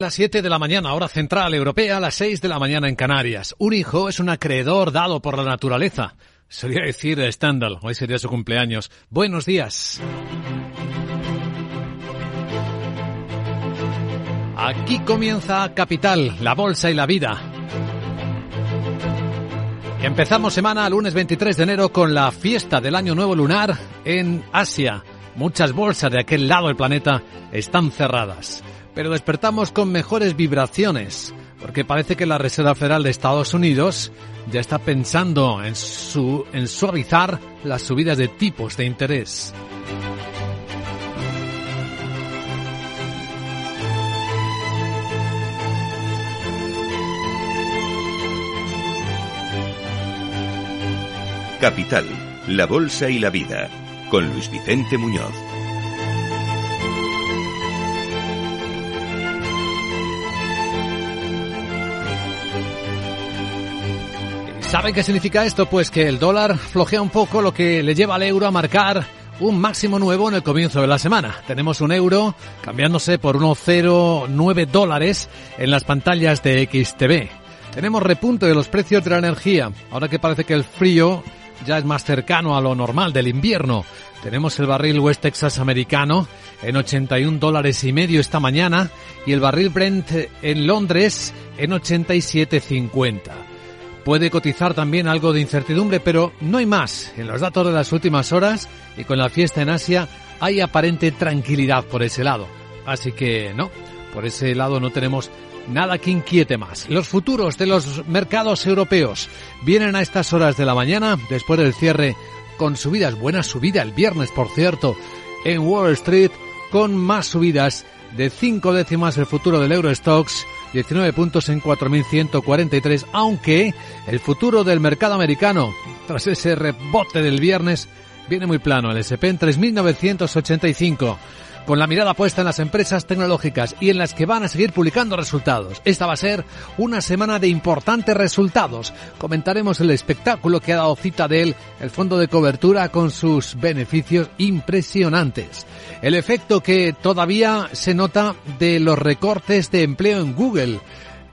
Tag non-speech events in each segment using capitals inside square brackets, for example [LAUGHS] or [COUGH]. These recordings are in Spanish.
Las 7 de la mañana, hora central europea, las 6 de la mañana en Canarias. Un hijo es un acreedor dado por la naturaleza. Sería decir Stendhal, hoy sería su cumpleaños. Buenos días. Aquí comienza Capital, la bolsa y la vida. Empezamos semana lunes 23 de enero con la fiesta del Año Nuevo Lunar en Asia. Muchas bolsas de aquel lado del planeta están cerradas pero despertamos con mejores vibraciones, porque parece que la Reserva Federal de Estados Unidos ya está pensando en, su, en suavizar las subidas de tipos de interés. Capital, la Bolsa y la Vida, con Luis Vicente Muñoz. ¿Saben qué significa esto? Pues que el dólar flojea un poco, lo que le lleva al euro a marcar un máximo nuevo en el comienzo de la semana. Tenemos un euro cambiándose por unos 0,9 dólares en las pantallas de XTV. Tenemos repunte de los precios de la energía, ahora que parece que el frío ya es más cercano a lo normal del invierno. Tenemos el barril West Texas americano en 81 dólares y medio esta mañana y el barril Brent en Londres en 87.50. Puede cotizar también algo de incertidumbre, pero no hay más. En los datos de las últimas horas y con la fiesta en Asia hay aparente tranquilidad por ese lado. Así que no, por ese lado no tenemos nada que inquiete más. Los futuros de los mercados europeos vienen a estas horas de la mañana, después del cierre, con subidas, buena subida el viernes, por cierto, en Wall Street, con más subidas de cinco décimas el futuro del Eurostox 19 puntos en 4.143, aunque el futuro del mercado americano, tras ese rebote del viernes, viene muy plano. El SP en 3.985 con la mirada puesta en las empresas tecnológicas y en las que van a seguir publicando resultados. Esta va a ser una semana de importantes resultados. Comentaremos el espectáculo que ha dado cita de él el fondo de cobertura con sus beneficios impresionantes. El efecto que todavía se nota de los recortes de empleo en Google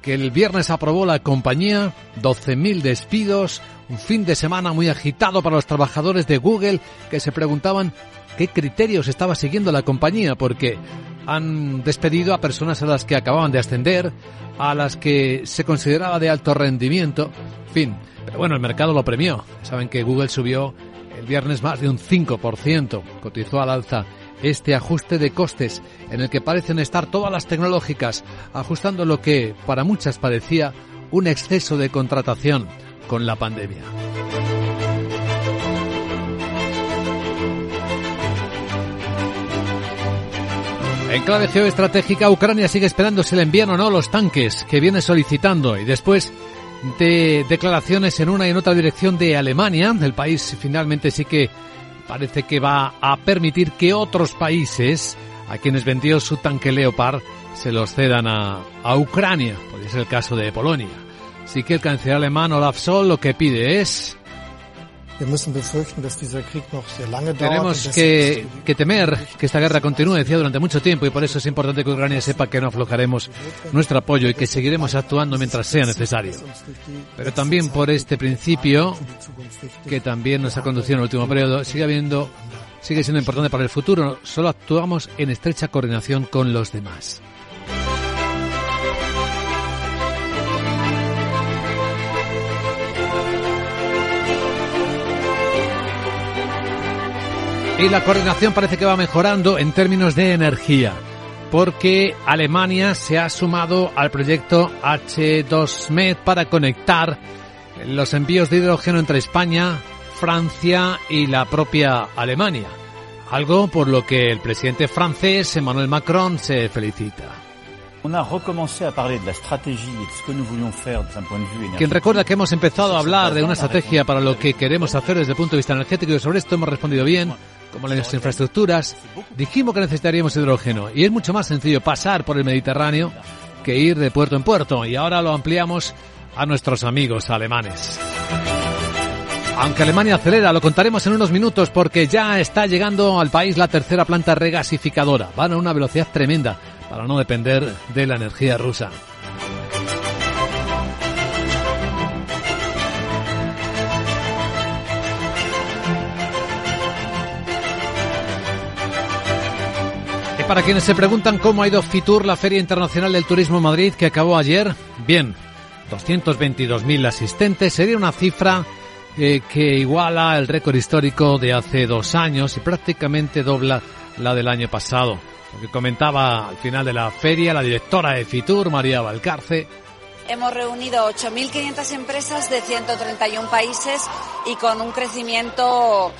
que el viernes aprobó la compañía, 12.000 despidos, un fin de semana muy agitado para los trabajadores de Google que se preguntaban qué criterios estaba siguiendo la compañía, porque han despedido a personas a las que acababan de ascender, a las que se consideraba de alto rendimiento, en fin. Pero bueno, el mercado lo premió. Saben que Google subió el viernes más de un 5%, cotizó al alza este ajuste de costes en el que parecen estar todas las tecnológicas ajustando lo que para muchas parecía un exceso de contratación con la pandemia. En clave geoestratégica, Ucrania sigue esperando si le envían o no los tanques que viene solicitando y después de declaraciones en una y en otra dirección de Alemania, el país finalmente sí que parece que va a permitir que otros países a quienes vendió su tanque Leopard se los cedan a, a Ucrania, pues es el caso de Polonia. Así que el canciller alemán Olaf Scholz lo que pide es tenemos que, que, temer que esta guerra continúe, decía, durante mucho tiempo y por eso es importante que Ucrania sepa que no aflojaremos nuestro apoyo y que seguiremos actuando mientras sea necesario. Pero también por este principio, que también nos ha conducido en el último periodo, sigue habiendo, sigue siendo importante para el futuro. Solo actuamos en estrecha coordinación con los demás. Y la coordinación parece que va mejorando en términos de energía, porque Alemania se ha sumado al proyecto H2Med para conectar los envíos de hidrógeno entre España, Francia y la propia Alemania. Algo por lo que el presidente francés Emmanuel Macron se felicita. Quien recuerda que hemos empezado a hablar de una estrategia para lo que queremos hacer desde el punto de vista energético y sobre esto hemos respondido bien, como las infraestructuras, dijimos que necesitaríamos hidrógeno y es mucho más sencillo pasar por el Mediterráneo que ir de puerto en puerto y ahora lo ampliamos a nuestros amigos alemanes. Aunque Alemania acelera, lo contaremos en unos minutos porque ya está llegando al país la tercera planta regasificadora. Van a una velocidad tremenda para no depender de la energía rusa. Para quienes se preguntan cómo ha ido Fitur, la Feria Internacional del Turismo Madrid, que acabó ayer, bien, 222.000 asistentes, sería una cifra eh, que iguala el récord histórico de hace dos años y prácticamente dobla la del año pasado. Lo que comentaba al final de la feria la directora de Fitur, María Valcarce, Hemos reunido 8.500 empresas de 131 países y con un crecimiento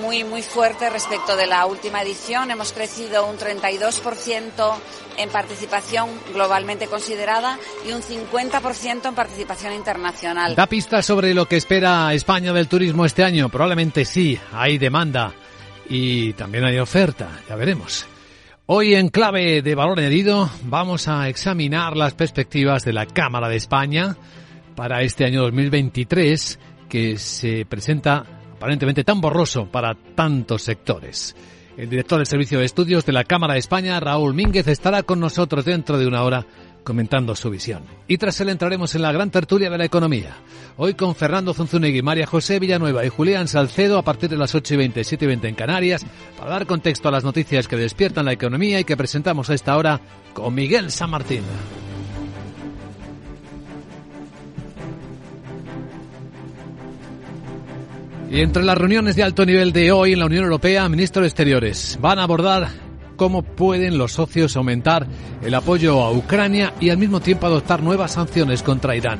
muy, muy fuerte respecto de la última edición. Hemos crecido un 32% en participación globalmente considerada y un 50% en participación internacional. ¿Da pistas sobre lo que espera España del turismo este año? Probablemente sí, hay demanda y también hay oferta, ya veremos. Hoy en clave de valor añadido vamos a examinar las perspectivas de la Cámara de España para este año 2023 que se presenta aparentemente tan borroso para tantos sectores. El director del Servicio de Estudios de la Cámara de España, Raúl Mínguez, estará con nosotros dentro de una hora comentando su visión. Y tras él entraremos en la gran tertulia de la economía. Hoy con Fernando Zunzunegui, María José Villanueva y Julián Salcedo a partir de las 8 y 20, 7 y 20 en Canarias, para dar contexto a las noticias que despiertan la economía y que presentamos a esta hora con Miguel San Martín. Y entre las reuniones de alto nivel de hoy en la Unión Europea, ministros de Exteriores van a abordar cómo pueden los socios aumentar el apoyo a Ucrania y al mismo tiempo adoptar nuevas sanciones contra Irán.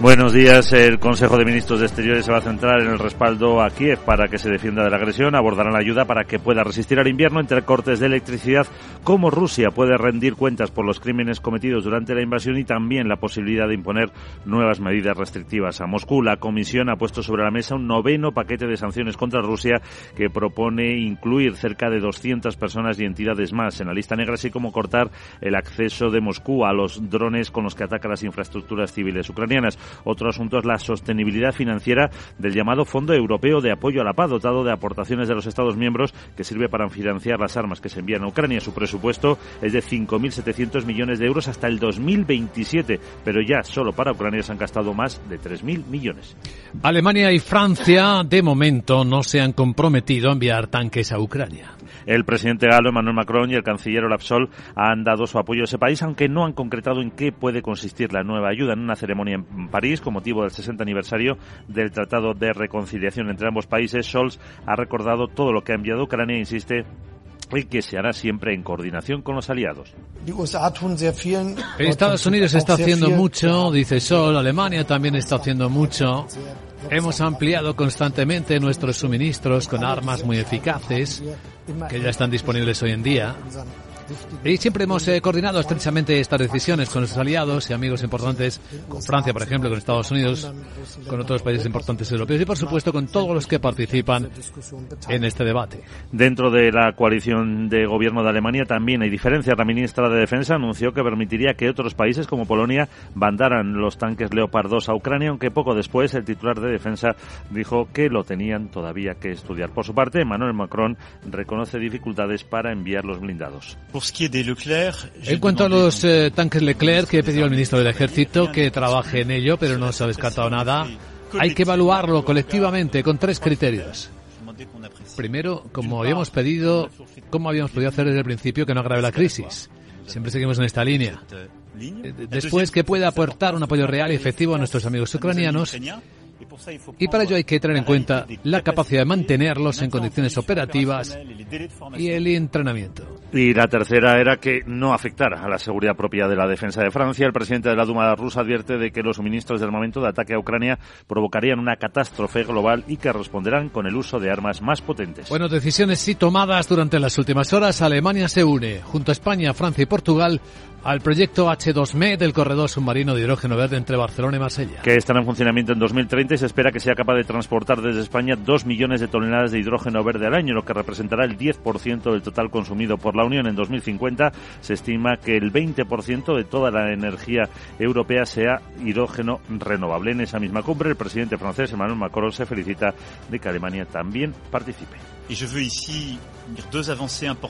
Buenos días. El Consejo de Ministros de Exteriores se va a centrar en el respaldo a Kiev para que se defienda de la agresión. Abordarán la ayuda para que pueda resistir al invierno entre cortes de electricidad, cómo Rusia puede rendir cuentas por los crímenes cometidos durante la invasión y también la posibilidad de imponer nuevas medidas restrictivas a Moscú. La Comisión ha puesto sobre la mesa un noveno paquete de sanciones contra Rusia que propone incluir cerca de 200 personas y entidades más en la lista negra, así como cortar el acceso de Moscú a los drones con los que ataca las infraestructuras civiles ucranianas. Otro asunto es la sostenibilidad financiera del llamado Fondo Europeo de Apoyo a la Paz, dotado de aportaciones de los Estados miembros que sirve para financiar las armas que se envían a Ucrania. Su presupuesto es de 5.700 millones de euros hasta el 2027, pero ya solo para Ucrania se han gastado más de 3.000 millones. Alemania y Francia, de momento, no se han comprometido a enviar tanques a Ucrania. El presidente galo Emmanuel Macron y el canciller Olaf Scholz han dado su apoyo a ese país, aunque no han concretado en qué puede consistir la nueva ayuda en una ceremonia en París con motivo del 60 aniversario del Tratado de Reconciliación entre ambos países. Scholz ha recordado todo lo que ha enviado Ucrania e insiste y que se hará siempre en coordinación con los aliados. Estados Unidos está haciendo mucho, dice Sol, Alemania también está haciendo mucho. Hemos ampliado constantemente nuestros suministros con armas muy eficaces que ya están disponibles hoy en día. Y siempre hemos eh, coordinado estrechamente estas decisiones con nuestros aliados y amigos importantes, con Francia, por ejemplo, con Estados Unidos, con otros países importantes europeos y, por supuesto, con todos los que participan en este debate. Dentro de la coalición de gobierno de Alemania también hay diferencias. La ministra de Defensa anunció que permitiría que otros países como Polonia mandaran los tanques Leopard 2 a Ucrania, aunque poco después el titular de Defensa dijo que lo tenían todavía que estudiar. Por su parte, Emmanuel Macron reconoce dificultades para enviar los blindados. En cuanto a los eh, tanques Leclerc, que he pedido al ministro del Ejército que trabaje en ello, pero no se ha descartado nada, hay que evaluarlo colectivamente con tres criterios. Primero, como habíamos pedido, ¿cómo habíamos podido hacer desde el principio que no agrave la crisis? Siempre seguimos en esta línea. Eh, Después, que pueda aportar un apoyo real y efectivo a nuestros amigos ucranianos y para ello hay que tener en cuenta la capacidad de mantenerlos en condiciones operativas y el entrenamiento. Y la tercera era que no afectara a la seguridad propia de la defensa de Francia. El presidente de la Duma rusa advierte de que los suministros del momento de ataque a Ucrania provocarían una catástrofe global y que responderán con el uso de armas más potentes. Bueno, decisiones sí tomadas durante las últimas horas. Alemania se une junto a España, Francia y Portugal al proyecto H2ME del corredor submarino de hidrógeno verde entre Barcelona y Marsella. Que estará en funcionamiento en 2030 y se espera que sea capaz de transportar desde España 2 millones de toneladas de hidrógeno verde al año, lo que representará el 10% del total consumido por la Unión en 2050. Se estima que el 20% de toda la energía europea sea hidrógeno renovable. En esa misma cumbre, el presidente francés Emmanuel Macron se felicita de que Alemania también participe.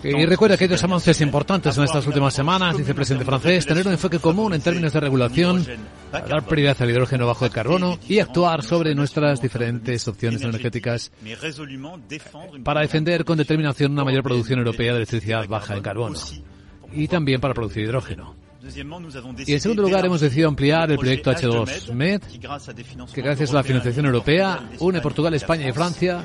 Y recuerda que hay dos avances importantes en estas últimas semanas, dice el presidente francés, tener un enfoque común en términos de regulación, dar prioridad al hidrógeno bajo el carbono y actuar sobre nuestras diferentes opciones energéticas para defender con determinación una mayor producción europea de electricidad baja en carbono y también para producir hidrógeno. Y en segundo lugar, hemos decidido ampliar el proyecto H2Med, que gracias a la financiación europea une Portugal, España y Francia,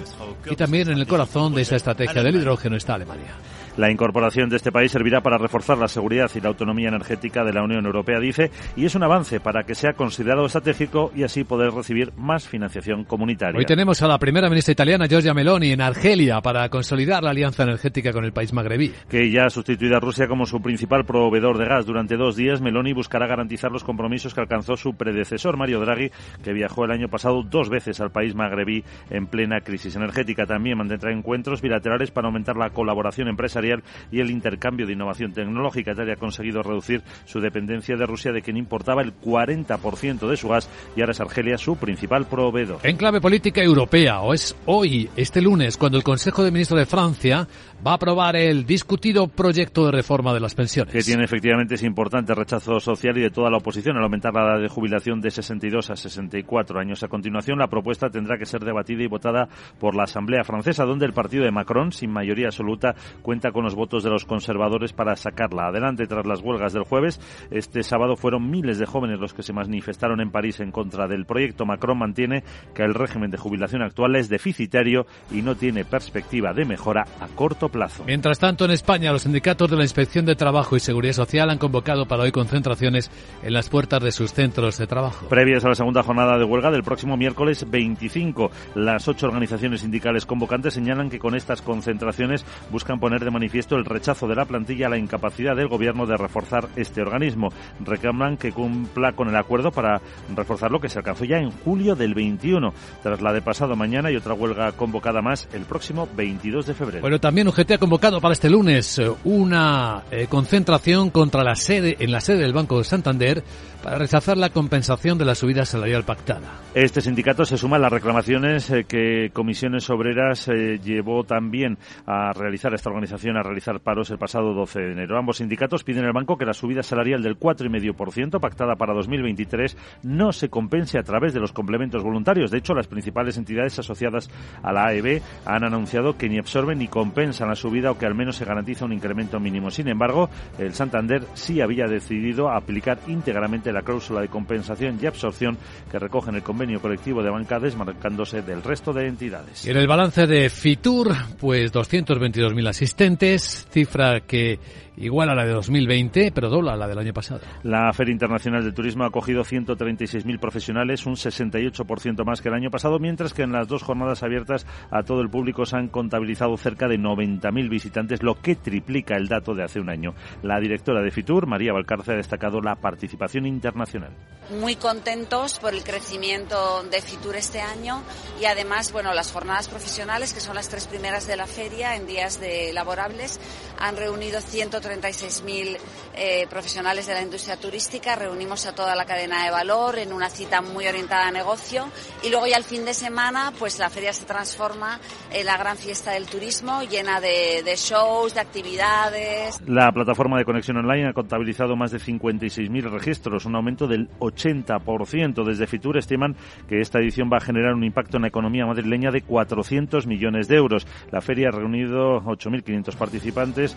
y también en el corazón de esa estrategia del hidrógeno está Alemania. La incorporación de este país servirá para reforzar la seguridad y la autonomía energética de la Unión Europea, dice, y es un avance para que sea considerado estratégico y así poder recibir más financiación comunitaria. Hoy tenemos a la primera ministra italiana, Giorgia Meloni, en Argelia para consolidar la alianza energética con el país magrebí. Que ya ha sustituido a Rusia como su principal proveedor de gas durante dos días, Meloni buscará garantizar los compromisos que alcanzó su predecesor, Mario Draghi, que viajó el año pasado dos veces al país magrebí en plena crisis energética. También mantendrá encuentros bilaterales para aumentar la colaboración empresarial y el intercambio de innovación tecnológica. Italia ha conseguido reducir su dependencia de Rusia, de quien importaba el 40% de su gas y ahora es Argelia su principal proveedor. En clave política europea, o es hoy, este lunes, cuando el Consejo de Ministros de Francia va a aprobar el discutido proyecto de reforma de las pensiones. Que tiene efectivamente ese importante rechazo social y de toda la oposición al aumentar la edad de jubilación de 62 a 64 años. A continuación, la propuesta tendrá que ser debatida y votada por la Asamblea Francesa, donde el partido de Macron, sin mayoría absoluta, cuenta con los votos de los conservadores para sacarla adelante tras las huelgas del jueves. Este sábado fueron miles de jóvenes los que se manifestaron en París en contra del proyecto. Macron mantiene que el régimen de jubilación actual es deficitario y no tiene perspectiva de mejora a corto plazo. Mientras tanto, en España, los sindicatos de la Inspección de Trabajo y Seguridad Social han convocado para hoy concentraciones en las puertas de sus centros de trabajo. Previas a la segunda jornada de huelga del próximo miércoles 25, las ocho organizaciones sindicales convocantes señalan que con estas concentraciones buscan poner de manifiesto el rechazo de la plantilla a la incapacidad del gobierno de reforzar este organismo. Reclaman que cumpla con el acuerdo para reforzar lo que se alcanzó ya en julio del 21, tras la de pasado mañana y otra huelga convocada más el próximo 22 de febrero. Bueno, también UGT ha convocado para este lunes eh, una eh, concentración contra la sede en la sede del Banco de Santander para rechazar la compensación de la subida salarial pactada. Este sindicato se suma a las reclamaciones eh, que Comisiones Obreras llevó también a realizar esta organización a realizar paros el pasado 12 de enero. Ambos sindicatos piden al banco que la subida salarial del 4,5% pactada para 2023 no se compense a través de los complementos voluntarios. De hecho, las principales entidades asociadas a la AEB han anunciado que ni absorben ni compensan la subida o que al menos se garantiza un incremento mínimo. Sin embargo, el Santander sí había decidido aplicar íntegramente la cláusula de compensación y absorción que recoge en el convenio colectivo de banca desmarcándose del resto de entidades. En el balance de Fitur, pues 222.000 asistentes, cifra que igual a la de 2020, pero dobla a la del año pasado. La Feria Internacional de Turismo ha acogido 136.000 profesionales, un 68% más que el año pasado, mientras que en las dos jornadas abiertas a todo el público se han contabilizado cerca de 90.000 visitantes, lo que triplica el dato de hace un año. La directora de Fitur, María Valcarce, ha destacado la participación internacional. Muy contentos por el crecimiento de Fitur este año y además, bueno, las jornadas profesionales, que son las tres primeras de la feria en días de laborables, han reunido 130 36.000 eh, profesionales de la industria turística, reunimos a toda la cadena de valor en una cita muy orientada a negocio y luego ya el fin de semana pues la feria se transforma en la gran fiesta del turismo llena de, shows, de actividades. La plataforma de conexión online ha contabilizado más de 56.000 registros, un aumento del 80%. Desde Fitur estiman que esta edición va a generar un impacto en la economía madrileña de 400 millones de euros. La feria ha reunido 8.500 participantes,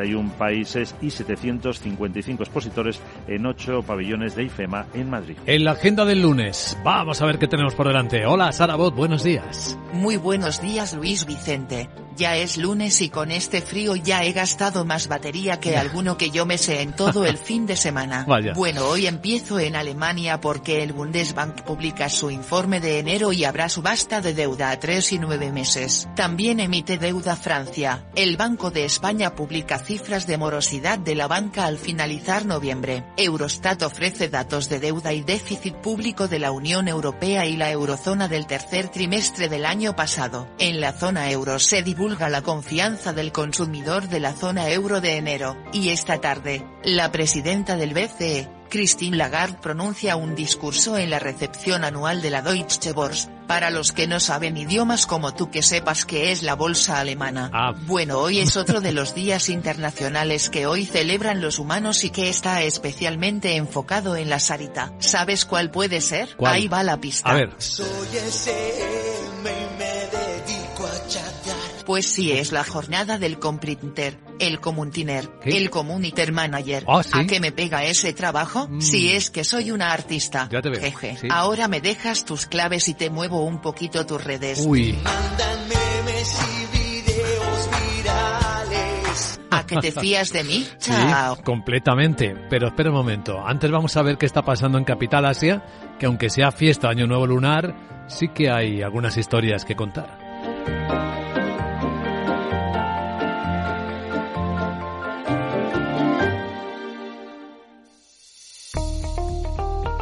131 países y 755 expositores en ocho pabellones de IFEMA en Madrid. En la agenda del lunes, vamos a ver qué tenemos por delante. Hola, Sara Bot, buenos días. Muy buenos días, Luis Vicente. Ya es lunes y con este frío ya he gastado más batería que alguno que yo me sé en todo el [LAUGHS] fin de semana. Vaya. Bueno, hoy empiezo en Alemania porque el Bundesbank publica su informe de enero y habrá subasta de deuda a tres y nueve meses. También emite deuda Francia. El Banco de España publica cifras de morosidad de la banca al finalizar noviembre. Eurostat ofrece datos de deuda y déficit público de la Unión Europea y la eurozona del tercer trimestre del año pasado. En la zona euro se divulga la confianza del consumidor de la zona euro de enero, y esta tarde, la presidenta del BCE, Christine Lagarde pronuncia un discurso en la recepción anual de la Deutsche Börse, para los que no saben idiomas como tú que sepas que es la bolsa alemana. Ah. Bueno, hoy es otro de los días internacionales que hoy celebran los humanos y que está especialmente enfocado en la Sarita. ¿Sabes cuál puede ser? ¿Cuál? Ahí va la pista. A ver. Pues sí es la jornada del comprinter, el comuntiner, ¿Qué? el communiter manager. Ah, ¿sí? ¿A qué me pega ese trabajo? Mm. Si es que soy una artista. Ya te veo, Jeje. sí. Ahora me dejas tus claves y te muevo un poquito tus redes. Uy. ¿A que te fías de mí? [LAUGHS] Sí, Chao. completamente. Pero espera un momento. Antes vamos a ver qué está pasando en Capital Asia, que aunque sea fiesta Año Nuevo Lunar, sí que hay algunas historias que contar.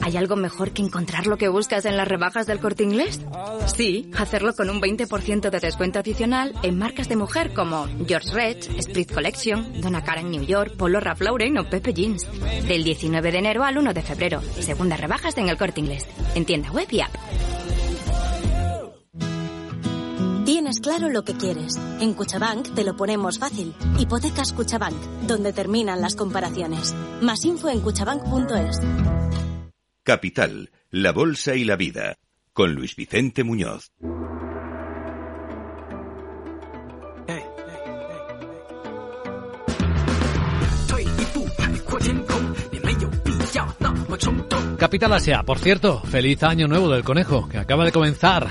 ¿Hay algo mejor que encontrar lo que buscas en las rebajas del corte inglés? Sí, hacerlo con un 20% de descuento adicional en marcas de mujer como George Red, Split Collection, Donna Karan New York, Polo Ralph Lauren o Pepe Jeans. Del 19 de enero al 1 de febrero. Segundas rebajas en el corte inglés. En tienda web y app. Tienes claro lo que quieres. En Cuchabank te lo ponemos fácil. Hipotecas Cuchabank, donde terminan las comparaciones. Más info en cuchabank.es. Capital, la Bolsa y la Vida, con Luis Vicente Muñoz. Capital Asia, por cierto, feliz año nuevo del conejo, que acaba de comenzar.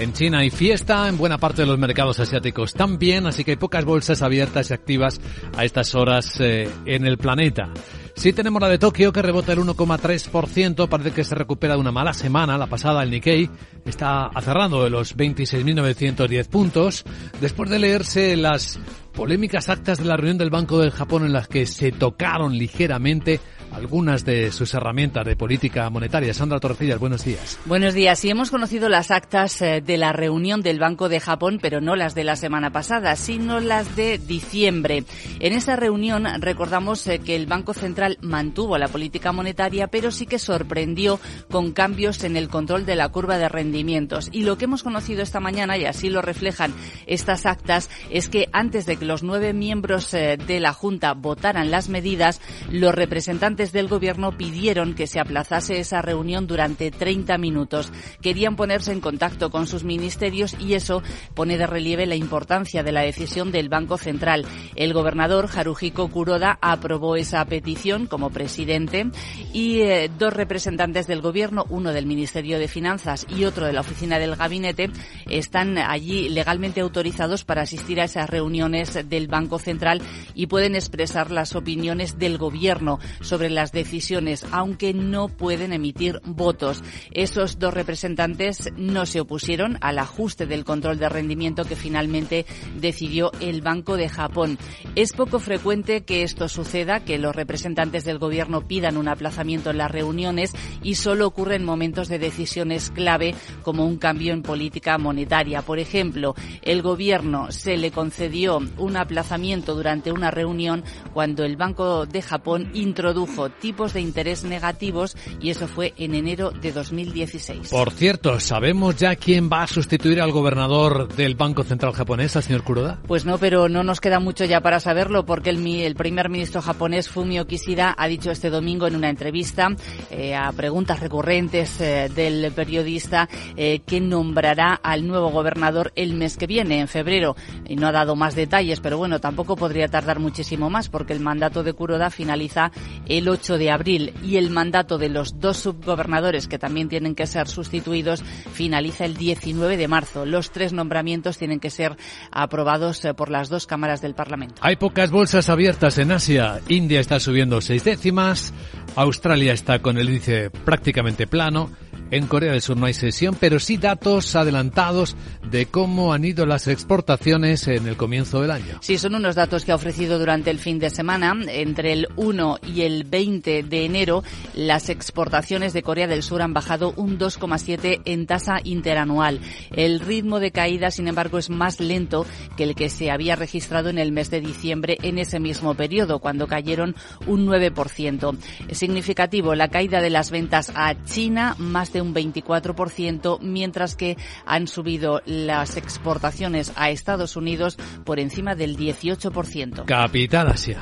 En China hay fiesta, en buena parte de los mercados asiáticos también, así que hay pocas bolsas abiertas y activas a estas horas eh, en el planeta. Sí tenemos la de Tokio que rebota el 1,3%, parece que se recupera de una mala semana, la pasada el Nikkei está cerrando de los 26.910 puntos, después de leerse las polémicas actas de la reunión del Banco del Japón en las que se tocaron ligeramente algunas de sus herramientas de política monetaria. Sandra Torrecillas, buenos días. Buenos días. Sí, hemos conocido las actas eh, de la reunión del Banco de Japón, pero no las de la semana pasada, sino las de diciembre. En esa reunión recordamos eh, que el Banco Central mantuvo la política monetaria, pero sí que sorprendió con cambios en el control de la curva de rendimientos. Y lo que hemos conocido esta mañana, y así lo reflejan estas actas, es que antes de que los nueve miembros eh, de la Junta votaran las medidas, los representantes del Gobierno pidieron que se aplazase esa reunión durante 30 minutos. Querían ponerse en contacto con sus ministerios y eso pone de relieve la importancia de la decisión del Banco Central. El gobernador Haruhiko Kuroda aprobó esa petición como presidente y eh, dos representantes del Gobierno, uno del Ministerio de Finanzas y otro de la Oficina del Gabinete, están allí legalmente autorizados para asistir a esas reuniones del Banco Central y pueden expresar las opiniones del Gobierno sobre las decisiones, aunque no pueden emitir votos. Esos dos representantes no se opusieron al ajuste del control de rendimiento que finalmente decidió el Banco de Japón. Es poco frecuente que esto suceda, que los representantes del Gobierno pidan un aplazamiento en las reuniones y solo ocurre en momentos de decisiones clave como un cambio en política monetaria. Por ejemplo, el Gobierno se le concedió un aplazamiento durante una reunión cuando el Banco de Japón introdujo tipos de interés negativos y eso fue en enero de 2016. Por cierto, ¿sabemos ya quién va a sustituir al gobernador del Banco Central japonés, al señor Kuroda? Pues no, pero no nos queda mucho ya para saberlo porque el, primer ministro japonés Fumio Kishida ha dicho este domingo en una entrevista eh, a preguntas recurrentes eh, del periodista eh, que nombrará al nuevo gobernador el mes que viene, en febrero. Y no ha dado más detalles, pero bueno, tampoco podría tardar muchísimo más porque el mandato de Kuroda finaliza el 8 de abril y el mandato de los dos subgobernadores que también tienen que ser sustituidos finaliza el 19 de marzo. Los tres nombramientos tienen que ser aprobados eh, por las dos cámaras del Parlamento. Hay pocas bolsas abiertas en Asia. India está subiendo seis décimas, Australia está con el índice prácticamente plano en Corea del Sur no hay sesión, pero sí datos adelantados de cómo han ido las exportaciones en el comienzo del año. Sí, son unos datos que ha ofrecido durante el fin de semana. Entre el 1 y el 20 de enero, las exportaciones de Corea del Sur han bajado un 2,7 en tasa interanual. El ritmo de caída, sin embargo, es más lento que el que se había registrado en el mes de diciembre en ese mismo periodo, cuando cayeron un 9%. Es significativo la caída de las ventas a China, más de un 24%, mientras que han subido las exportaciones a Estados Unidos por encima del 18%. Capital Asia.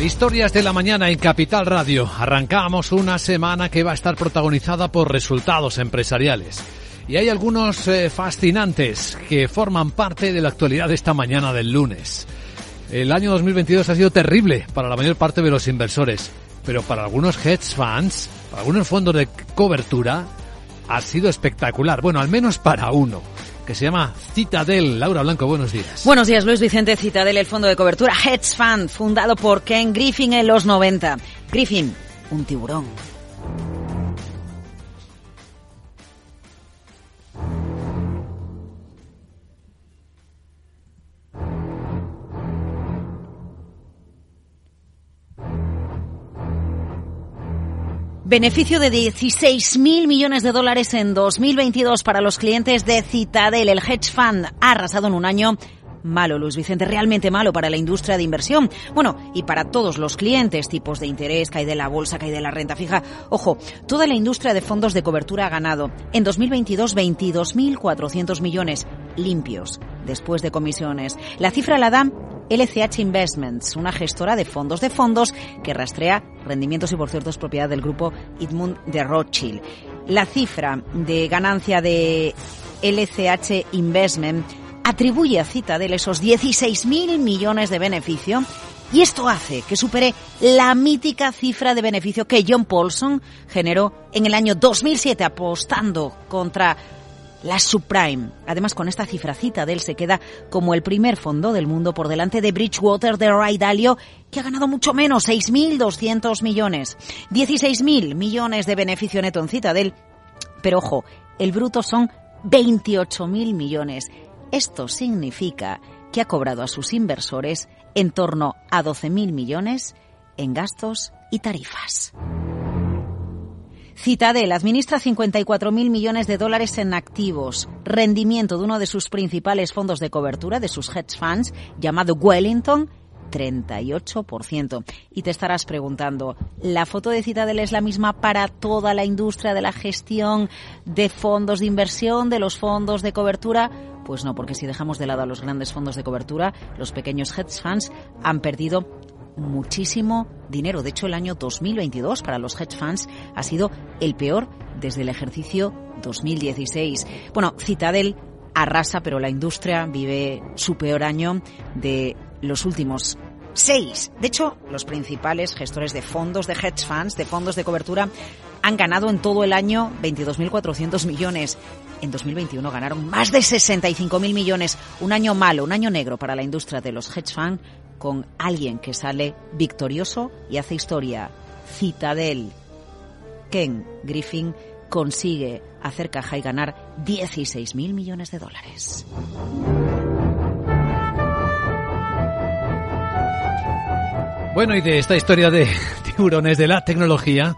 Historias de la mañana en Capital Radio. Arrancamos una semana que va a estar protagonizada por resultados empresariales. Y hay algunos eh, fascinantes que forman parte de la actualidad de esta mañana del lunes. El año 2022 ha sido terrible para la mayor parte de los inversores, pero para algunos hedge funds, para algunos fondos de cobertura, ha sido espectacular. Bueno, al menos para uno que se llama Citadel. Laura Blanco, buenos días. Buenos días, Luis Vicente Citadel, el fondo de cobertura Hedge Fund, fundado por Ken Griffin en los 90. Griffin, un tiburón. Beneficio de 16.000 millones de dólares en 2022 para los clientes de Citadel. El hedge fund ha arrasado en un año malo, Luis Vicente, realmente malo para la industria de inversión. Bueno, y para todos los clientes, tipos de interés, cae de la bolsa, cae de la renta fija. Ojo, toda la industria de fondos de cobertura ha ganado. En 2022, 22.400 millones limpios, después de comisiones. La cifra la da LCH Investments, una gestora de fondos de fondos que rastrea rendimientos y por cierto es propiedad del grupo Edmund de Rothschild. La cifra de ganancia de LCH Investment atribuye a Citadel esos 16.000 millones de beneficio y esto hace que supere la mítica cifra de beneficio que John Paulson generó en el año 2007 apostando contra la subprime. Además, con esta cifracita de él se queda como el primer fondo del mundo por delante de Bridgewater de Ray Dalio, que ha ganado mucho menos, 6.200 millones. 16.000 millones de beneficio neto en Citadel. Pero ojo, el bruto son 28.000 millones. Esto significa que ha cobrado a sus inversores en torno a 12.000 millones en gastos y tarifas. Citadel administra 54.000 millones de dólares en activos, rendimiento de uno de sus principales fondos de cobertura, de sus hedge funds, llamado Wellington, 38%. Y te estarás preguntando, ¿la foto de Citadel es la misma para toda la industria de la gestión de fondos de inversión, de los fondos de cobertura? Pues no, porque si dejamos de lado a los grandes fondos de cobertura, los pequeños hedge funds han perdido muchísimo dinero. De hecho, el año 2022 para los hedge funds ha sido el peor desde el ejercicio 2016. Bueno, Citadel arrasa, pero la industria vive su peor año de los últimos seis. De hecho, los principales gestores de fondos de hedge funds, de fondos de cobertura, han ganado en todo el año 22.400 millones. En 2021 ganaron más de 65.000 millones. Un año malo, un año negro para la industria de los hedge funds con alguien que sale victorioso y hace historia. Citadel. Ken Griffin consigue hacer caja y ganar 16.000 millones de dólares. Bueno, y de esta historia de [LAUGHS] tiburones de la tecnología,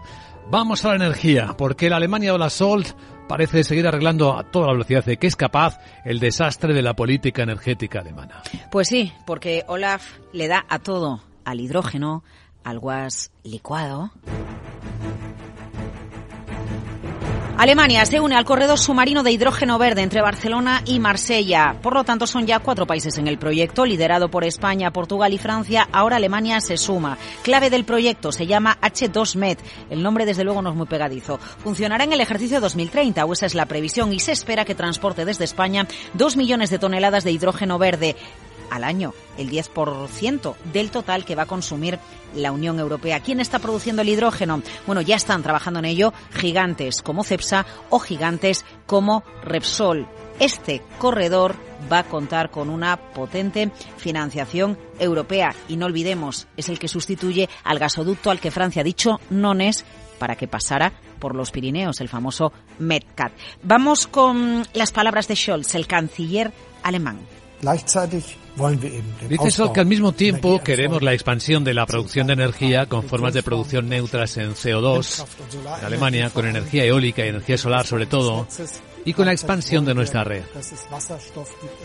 vamos a la energía, porque la Alemania o la Sold parece seguir arreglando a toda la velocidad de que es capaz el desastre de la política energética alemana. Pues sí, porque Olaf le da a todo, al hidrógeno, al gas licuado, Alemania se une al corredor submarino de hidrógeno verde entre Barcelona y Marsella. Por lo tanto, son ya cuatro países en el proyecto, liderado por España, Portugal y Francia. Ahora Alemania se suma. Clave del proyecto se llama H2Med. El nombre, desde luego, no es muy pegadizo. Funcionará en el ejercicio 2030, o esa es la previsión, y se espera que transporte desde España dos millones de toneladas de hidrógeno verde al año, el 10% del total que va a consumir la Unión Europea. ¿Quién está produciendo el hidrógeno? Bueno, ya están trabajando en ello gigantes como CEPSA o gigantes como Repsol. Este corredor va a contar con una potente financiación europea y no olvidemos, es el que sustituye al gasoducto al que Francia ha dicho no es para que pasara por los Pirineos, el famoso Medcat. Vamos con las palabras de Scholz, el canciller alemán. Dice Sol que al mismo tiempo queremos la expansión de la producción de energía con formas de producción neutras en CO2 en Alemania, con energía eólica y energía solar sobre todo, y con la expansión de nuestra red.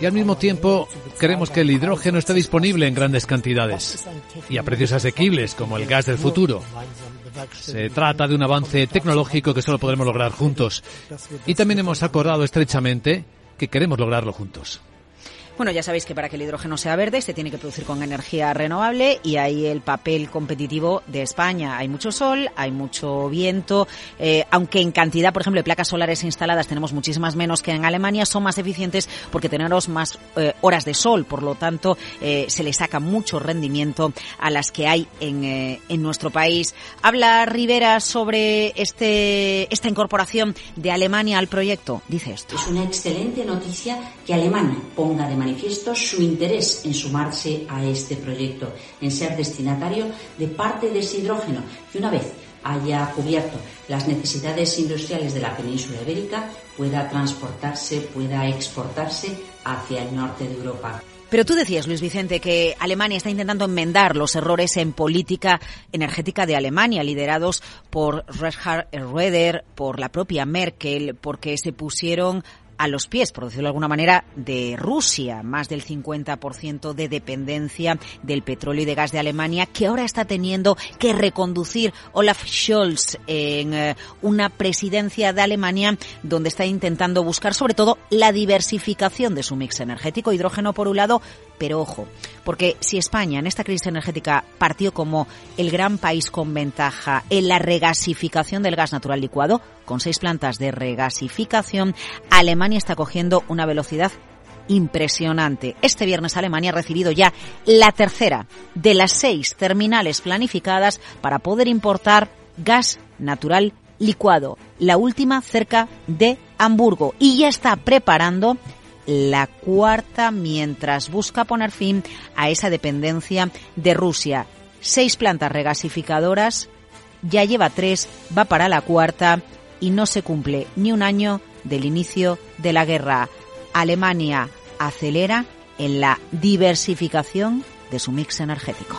Y al mismo tiempo queremos que el hidrógeno esté disponible en grandes cantidades y a precios asequibles como el gas del futuro. Se trata de un avance tecnológico que solo podremos lograr juntos. Y también hemos acordado estrechamente que queremos lograrlo juntos. Bueno, ya sabéis que para que el hidrógeno sea verde se tiene que producir con energía renovable y ahí el papel competitivo de España. Hay mucho sol, hay mucho viento, eh, aunque en cantidad, por ejemplo, de placas solares instaladas tenemos muchísimas menos que en Alemania, son más eficientes porque tenemos más eh, horas de sol, por lo tanto eh, se le saca mucho rendimiento a las que hay en, en nuestro país. Habla Rivera sobre este, esta incorporación de Alemania al proyecto. Dice esto. Es una excelente noticia que Alemania ponga de manera manifiesto su interés en sumarse a este proyecto, en ser destinatario de parte de ese hidrógeno que una vez haya cubierto las necesidades industriales de la península ibérica pueda transportarse, pueda exportarse hacia el norte de Europa. Pero tú decías, Luis Vicente, que Alemania está intentando enmendar los errores en política energética de Alemania, liderados por Reinhard Röder, por la propia Merkel, porque se pusieron a los pies, por decirlo de alguna manera, de Rusia, más del 50% de dependencia del petróleo y de gas de Alemania, que ahora está teniendo que reconducir Olaf Scholz en eh, una presidencia de Alemania donde está intentando buscar sobre todo la diversificación de su mix energético, hidrógeno por un lado, pero ojo, porque si España en esta crisis energética partió como el gran país con ventaja en la regasificación del gas natural licuado, con seis plantas de regasificación, Alemania está cogiendo una velocidad impresionante. Este viernes Alemania ha recibido ya la tercera de las seis terminales planificadas para poder importar gas natural licuado, la última cerca de Hamburgo, y ya está preparando la cuarta mientras busca poner fin a esa dependencia de Rusia. Seis plantas regasificadoras, ya lleva tres, va para la cuarta y no se cumple ni un año del inicio de la guerra. Alemania acelera en la diversificación de su mix energético.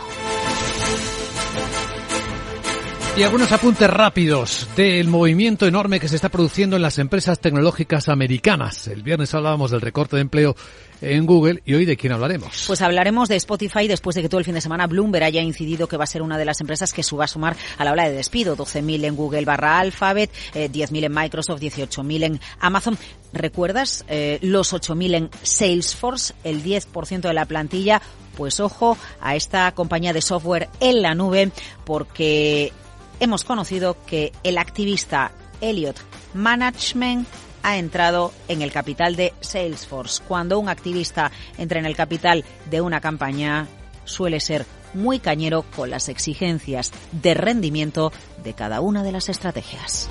Y algunos apuntes rápidos del movimiento enorme que se está produciendo en las empresas tecnológicas americanas. El viernes hablábamos del recorte de empleo en Google y hoy de quién hablaremos. Pues hablaremos de Spotify después de que todo el fin de semana Bloomberg haya incidido que va a ser una de las empresas que suba a sumar a la ola de despido. 12.000 en Google barra Alphabet, 10.000 eh, en Microsoft, 18.000 en Amazon. ¿Recuerdas eh, los 8.000 en Salesforce, el 10% de la plantilla? Pues ojo a esta compañía de software en la nube porque hemos conocido que el activista Elliot Management ha entrado en el capital de Salesforce. Cuando un activista entra en el capital de una campaña, suele ser muy cañero con las exigencias de rendimiento de cada una de las estrategias.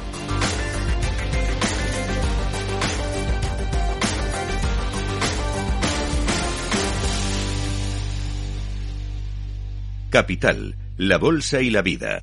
Capital, la Bolsa y la Vida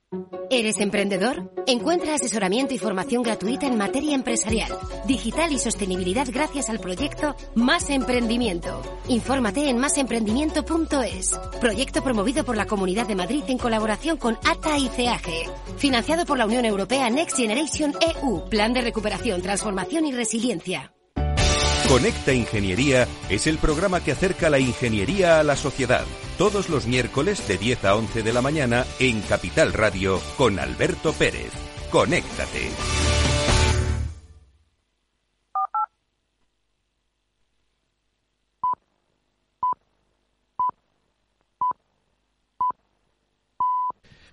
¿Eres emprendedor? Encuentra asesoramiento y formación gratuita en materia empresarial, digital y sostenibilidad gracias al proyecto Más Emprendimiento. Infórmate en másemprendimiento.es. Proyecto promovido por la Comunidad de Madrid en colaboración con ATA y CEAGE. Financiado por la Unión Europea Next Generation EU. Plan de recuperación, transformación y resiliencia. Conecta Ingeniería es el programa que acerca la ingeniería a la sociedad. Todos los miércoles de 10 a 11 de la mañana en Capital Radio con Alberto Pérez. Conéctate.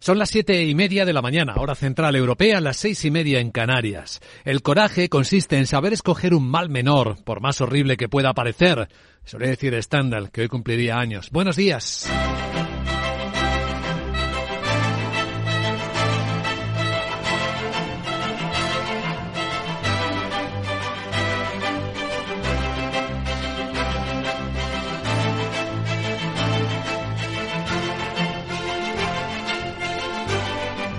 Son las siete y media de la mañana, hora central europea, las seis y media en Canarias. El coraje consiste en saber escoger un mal menor, por más horrible que pueda parecer. Solía decir Stendhal, que hoy cumpliría años. Buenos días.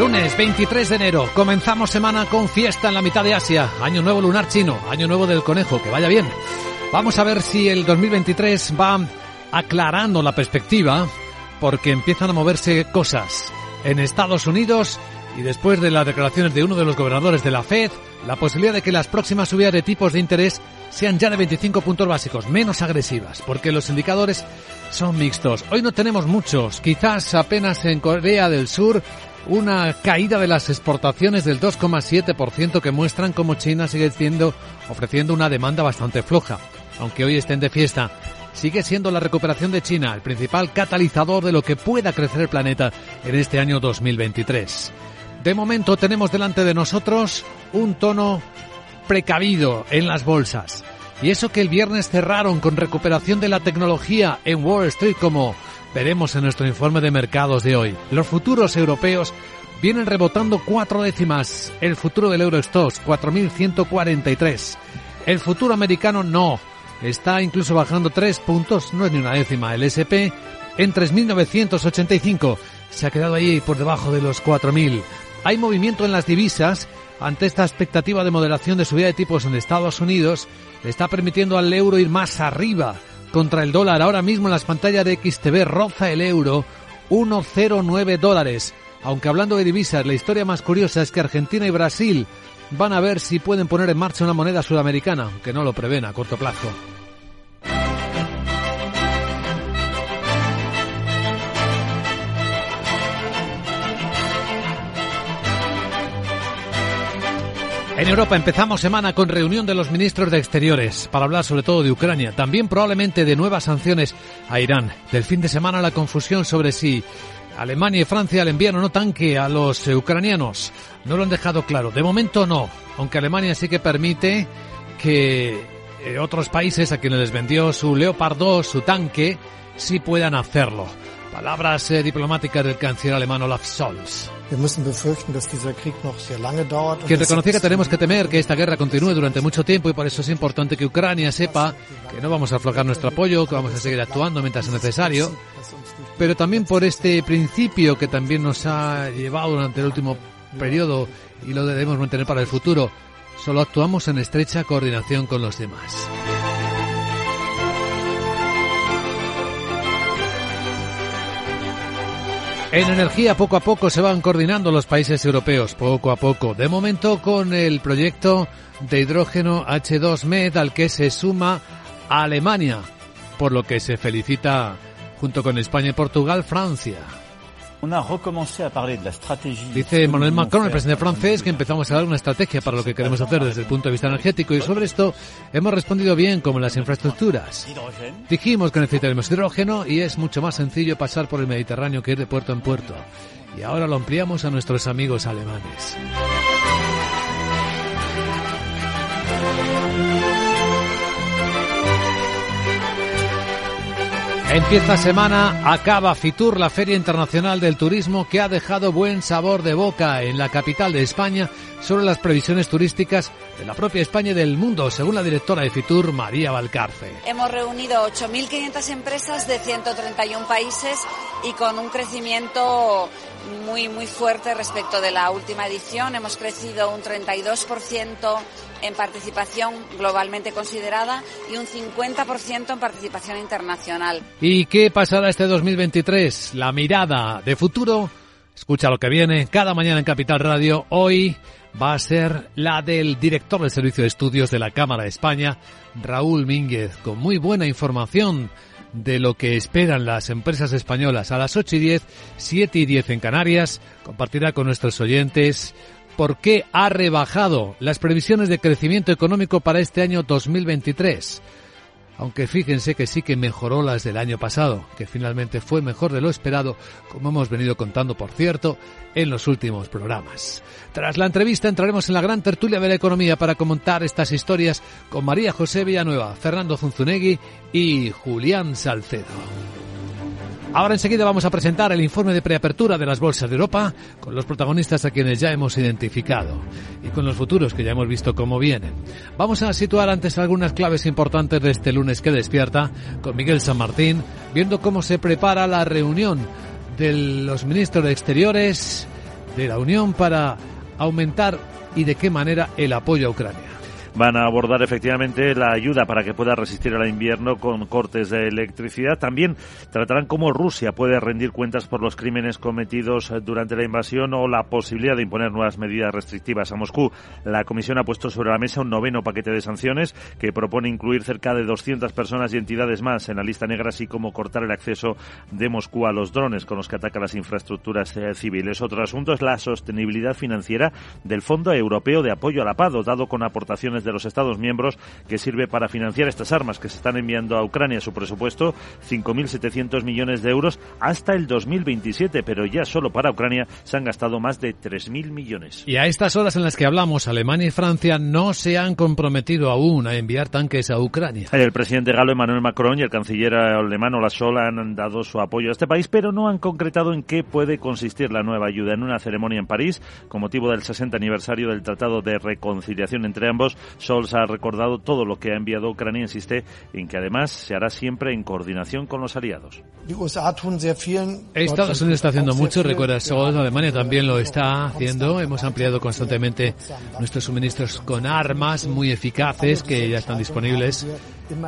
Lunes 23 de enero, comenzamos semana con fiesta en la mitad de Asia, año nuevo lunar chino, año nuevo del conejo, que vaya bien. Vamos a ver si el 2023 va aclarando la perspectiva, porque empiezan a moverse cosas. En Estados Unidos y después de las declaraciones de uno de los gobernadores de la Fed, la posibilidad de que las próximas subidas de tipos de interés sean ya de 25 puntos básicos, menos agresivas, porque los indicadores son mixtos. Hoy no tenemos muchos, quizás apenas en Corea del Sur una caída de las exportaciones del 2,7% que muestran cómo China sigue siendo, ofreciendo una demanda bastante floja. Aunque hoy estén de fiesta, sigue siendo la recuperación de China el principal catalizador de lo que pueda crecer el planeta en este año 2023. De momento tenemos delante de nosotros un tono precavido en las bolsas. Y eso que el viernes cerraron con recuperación de la tecnología en Wall Street como veremos en nuestro informe de mercados de hoy. Los futuros europeos vienen rebotando cuatro décimas. El futuro del Eurostox, 4.143. El futuro americano no. Está incluso bajando tres puntos, no es ni una décima. El SP en 3.985. Se ha quedado ahí por debajo de los 4.000. Hay movimiento en las divisas ante esta expectativa de moderación de subida de tipos en Estados Unidos. Está permitiendo al euro ir más arriba contra el dólar. Ahora mismo en las pantallas de XTV roza el euro 1,09 dólares. Aunque hablando de divisas, la historia más curiosa es que Argentina y Brasil van a ver si pueden poner en marcha una moneda sudamericana, aunque no lo prevén a corto plazo. En Europa empezamos semana con reunión de los ministros de Exteriores para hablar sobre todo de Ucrania, también probablemente de nuevas sanciones a Irán. Del fin de semana la confusión sobre si Alemania y Francia le envían o no tanque a los ucranianos. No lo han dejado claro. De momento no, aunque Alemania sí que permite que eh, otros países a quienes les vendió su Leopard 2, su tanque, sí puedan hacerlo. Palabras eh, diplomáticas del canciller alemán Olaf Scholz. Que reconocía que tenemos que temer que esta guerra continúe durante mucho tiempo y por eso es importante que Ucrania sepa que no vamos a aflojar nuestro apoyo, que vamos a seguir actuando mientras es necesario, pero también por este principio que también nos ha llevado durante el último periodo y lo debemos mantener para el futuro. Solo actuamos en estrecha coordinación con los demás. En energía poco a poco se van coordinando los países europeos, poco a poco. De momento con el proyecto de hidrógeno H2Med al que se suma Alemania, por lo que se felicita junto con España y Portugal Francia. Dice Emmanuel Macron, el presidente francés, que empezamos a dar una estrategia para lo que queremos hacer desde el punto de vista energético y sobre esto hemos respondido bien como en las infraestructuras. Dijimos que necesitaremos hidrógeno y es mucho más sencillo pasar por el Mediterráneo que ir de puerto en puerto. Y ahora lo ampliamos a nuestros amigos alemanes. Empieza semana, acaba Fitur, la Feria Internacional del Turismo, que ha dejado buen sabor de boca en la capital de España sobre las previsiones turísticas de la propia España y del mundo, según la directora de Fitur, María Valcarce. Hemos reunido 8.500 empresas de 131 países y con un crecimiento muy, muy fuerte respecto de la última edición. Hemos crecido un 32% en participación globalmente considerada y un 50% en participación internacional. ¿Y qué pasará este 2023? La mirada de futuro. Escucha lo que viene cada mañana en Capital Radio. Hoy va a ser la del director del Servicio de Estudios de la Cámara de España, Raúl Mínguez, con muy buena información de lo que esperan las empresas españolas a las 8 y 10, 7 y 10 en Canarias. Compartirá con nuestros oyentes por qué ha rebajado las previsiones de crecimiento económico para este año 2023. Aunque fíjense que sí que mejoró las del año pasado, que finalmente fue mejor de lo esperado, como hemos venido contando, por cierto, en los últimos programas. Tras la entrevista entraremos en la gran tertulia de la economía para comentar estas historias con María José Villanueva, Fernando Zunzunegui y Julián Salcedo. Ahora enseguida vamos a presentar el informe de preapertura de las bolsas de Europa con los protagonistas a quienes ya hemos identificado y con los futuros que ya hemos visto cómo vienen. Vamos a situar antes algunas claves importantes de este lunes que despierta con Miguel San Martín, viendo cómo se prepara la reunión de los ministros de Exteriores de la Unión para aumentar y de qué manera el apoyo a Ucrania van a abordar efectivamente la ayuda para que pueda resistir al invierno con cortes de electricidad. También tratarán cómo Rusia puede rendir cuentas por los crímenes cometidos durante la invasión o la posibilidad de imponer nuevas medidas restrictivas a Moscú. La Comisión ha puesto sobre la mesa un noveno paquete de sanciones que propone incluir cerca de 200 personas y entidades más en la lista negra, así como cortar el acceso de Moscú a los drones con los que ataca las infraestructuras eh, civiles. Otro asunto es la sostenibilidad financiera del Fondo Europeo de Apoyo a la dotado con aportaciones de los Estados miembros que sirve para financiar estas armas que se están enviando a Ucrania. Su presupuesto, 5.700 millones de euros hasta el 2027, pero ya solo para Ucrania se han gastado más de 3.000 millones. Y a estas horas en las que hablamos, Alemania y Francia no se han comprometido aún a enviar tanques a Ucrania. El presidente galo Emmanuel Macron y el canciller alemán Olaf Scholz han dado su apoyo a este país, pero no han concretado en qué puede consistir la nueva ayuda. En una ceremonia en París, con motivo del 60 aniversario del Tratado de Reconciliación entre ambos, Scholz ha recordado todo lo que ha enviado Ucrania e insiste en que además se hará siempre en coordinación con los aliados. Estados Unidos está haciendo mucho, recuerda Scholz, Alemania también lo está haciendo. Hemos ampliado constantemente nuestros suministros con armas muy eficaces que ya están disponibles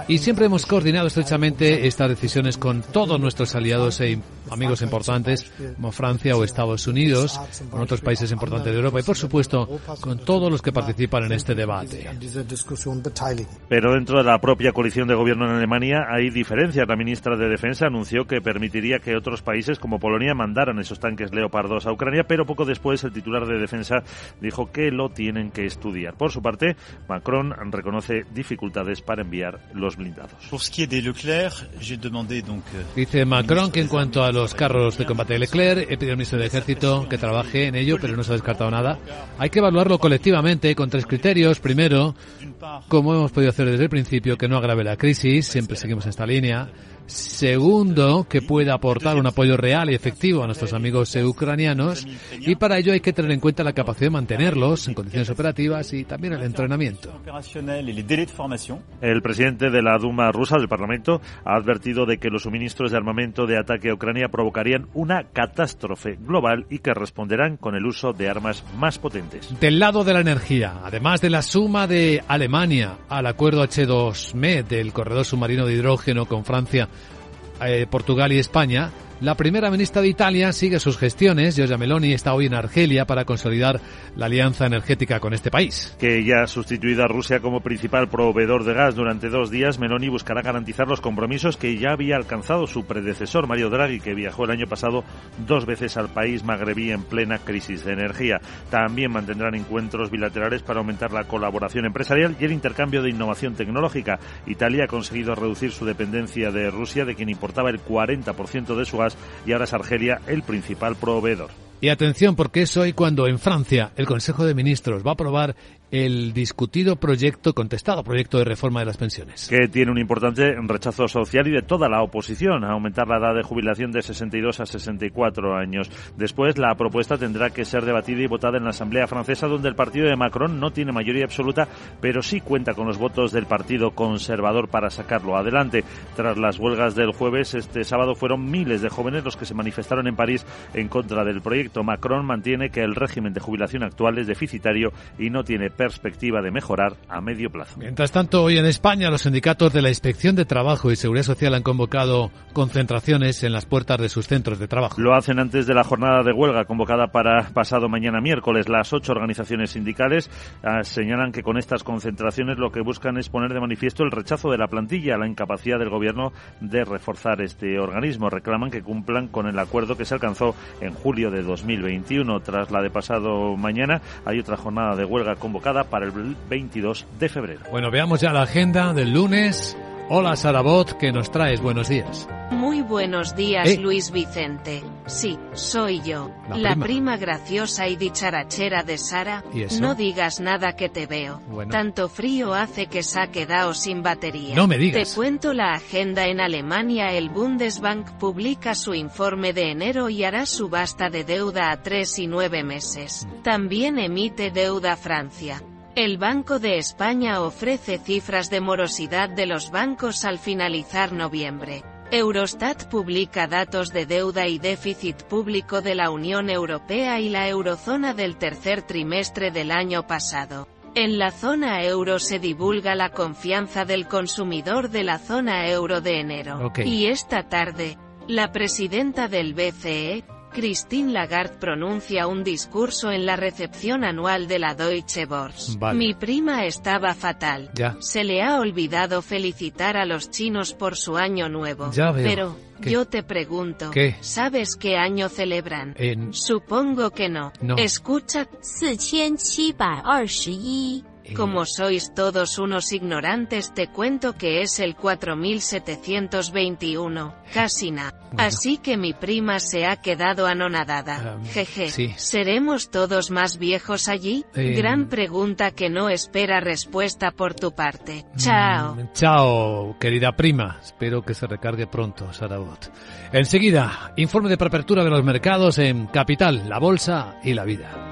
y siempre hemos coordinado estrechamente estas decisiones con todos nuestros aliados e amigos importantes como Francia o Estados Unidos, con otros países importantes de Europa y por supuesto con todos los que participan en este debate. Pero dentro de la propia coalición de gobierno en Alemania hay diferencias. La ministra de Defensa anunció que permitiría que otros países como Polonia mandaran esos tanques Leopard 2 a Ucrania, pero poco después el titular de Defensa dijo que lo tienen que estudiar. Por su parte, Macron reconoce dificultades para enviar los blindados. Dice Macron que en cuanto a los carros de combate de Leclerc, he pedido al ministro del Ejército que trabaje en ello, pero no se ha descartado nada. Hay que evaluarlo colectivamente con tres criterios. Primero, como hemos podido hacer desde el principio, que no agrave la crisis, siempre seguimos en esta línea. Segundo, que pueda aportar un apoyo real y efectivo a nuestros amigos ucranianos y para ello hay que tener en cuenta la capacidad de mantenerlos en condiciones operativas y también el entrenamiento. El presidente de la Duma rusa del Parlamento ha advertido de que los suministros de armamento de ataque a Ucrania provocarían una catástrofe global y que responderán con el uso de armas más potentes. Del lado de la energía, además de la suma de Alemania al acuerdo H2ME del corredor submarino de hidrógeno con Francia eh, Portugal y España la primera ministra de Italia sigue sus gestiones. Giorgia Meloni está hoy en Argelia para consolidar la alianza energética con este país. Que ya ha sustituido a Rusia como principal proveedor de gas durante dos días, Meloni buscará garantizar los compromisos que ya había alcanzado su predecesor, Mario Draghi, que viajó el año pasado dos veces al país magrebí en plena crisis de energía. También mantendrán encuentros bilaterales para aumentar la colaboración empresarial y el intercambio de innovación tecnológica. Italia ha conseguido reducir su dependencia de Rusia, de quien importaba el 40% de su gas y ahora es Argelia el principal proveedor. Y atención porque es hoy cuando en Francia el Consejo de Ministros va a aprobar el discutido proyecto, contestado proyecto de reforma de las pensiones. Que tiene un importante rechazo social y de toda la oposición, a aumentar la edad de jubilación de 62 a 64 años. Después, la propuesta tendrá que ser debatida y votada en la Asamblea Francesa, donde el partido de Macron no tiene mayoría absoluta, pero sí cuenta con los votos del Partido Conservador para sacarlo adelante. Tras las huelgas del jueves, este sábado fueron miles de jóvenes los que se manifestaron en París en contra del proyecto. Macron mantiene que el régimen de jubilación actual es deficitario y no tiene perspectiva de mejorar a medio plazo. Mientras tanto, hoy en España los sindicatos de la Inspección de Trabajo y Seguridad Social han convocado concentraciones en las puertas de sus centros de trabajo. Lo hacen antes de la jornada de huelga convocada para pasado mañana miércoles. Las ocho organizaciones sindicales ah, señalan que con estas concentraciones lo que buscan es poner de manifiesto el rechazo de la plantilla, la incapacidad del gobierno de reforzar este organismo. Reclaman que cumplan con el acuerdo que se alcanzó en julio de 2021. Tras la de pasado mañana, hay otra jornada de huelga convocada para el 22 de febrero. Bueno, veamos ya la agenda del lunes. Hola Sarabot, ¿qué nos traes? Buenos días. Muy buenos días, ¿Eh? Luis Vicente. Sí, soy yo, La la, prima. prima. graciosa y dicharachera de Sara. ¿Y eso? No digas nada que te veo. Bueno. Tanto frío hace que se ha quedado sin batería. No me digas. Te cuento la agenda en Alemania. El Bundesbank publica su informe de enero y hará subasta de deuda a tres y nueve meses. Mm. También emite deuda Francia. El Banco de España ofrece cifras de morosidad de los bancos al finalizar noviembre. Eurostat publica datos de deuda y déficit público de la Unión Europea y la eurozona del tercer trimestre del año pasado. En la zona euro se divulga la confianza del consumidor de la zona euro de enero. Y esta tarde, la presidenta del BCE, Christine Lagarde pronuncia un discurso en la recepción anual de la Deutsche Börse. Vale. Mi prima estaba fatal. Ya. Se le ha olvidado felicitar a los chinos por su año nuevo. Ya veo. Pero, ¿Qué? yo te pregunto, ¿Qué? ¿sabes qué año celebran? En- Supongo que no. No. Escucha. Como sois todos unos ignorantes, te cuento que es el 4721, casi nada. Así que mi prima se ha quedado anonadada. Um, Jeje. sí. ¿Seremos todos más viejos allí? Eh, Gran pregunta que no espera respuesta por tu parte. Chao. Mm, Chao, querida prima. Espero que se recargue pronto, Sarabot. Enseguida, informe de preapertura de los mercados en Capital, la Bolsa y la Vida.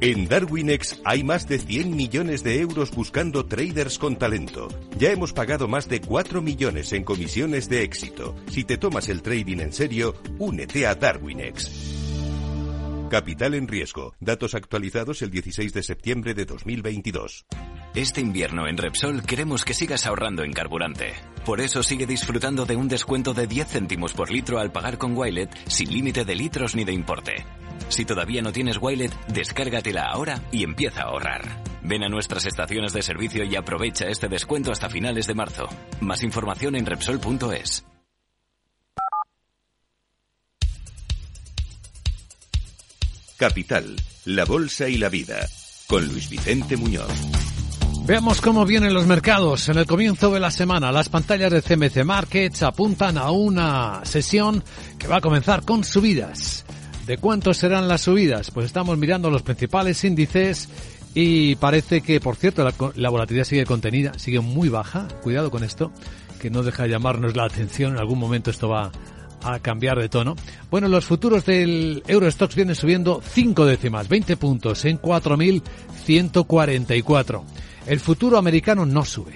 En Darwinex hay más de 100 millones de euros buscando traders con talento. Ya hemos pagado más de 4 millones en comisiones de éxito. Si te tomas el trading en serio, únete a Darwinex. Capital en riesgo. Datos actualizados el 16 de septiembre de 2022. Este invierno en Repsol queremos que sigas ahorrando en carburante. Por eso sigue disfrutando de un descuento de 10 céntimos por litro al pagar con Wilet sin límite de litros ni de importe. Si todavía no tienes Wilet, descárgatela ahora y empieza a ahorrar. Ven a nuestras estaciones de servicio y aprovecha este descuento hasta finales de marzo. Más información en Repsol.es. Capital, la bolsa y la vida. Con Luis Vicente Muñoz. Veamos cómo vienen los mercados. En el comienzo de la semana, las pantallas de CMC Markets apuntan a una sesión que va a comenzar con subidas. ¿De cuánto serán las subidas? Pues estamos mirando los principales índices y parece que, por cierto, la, la volatilidad sigue contenida, sigue muy baja. Cuidado con esto, que no deja de llamarnos la atención. En algún momento esto va a cambiar de tono. Bueno, los futuros del Eurostox vienen subiendo 5 décimas, 20 puntos en 4.144. El futuro americano no sube.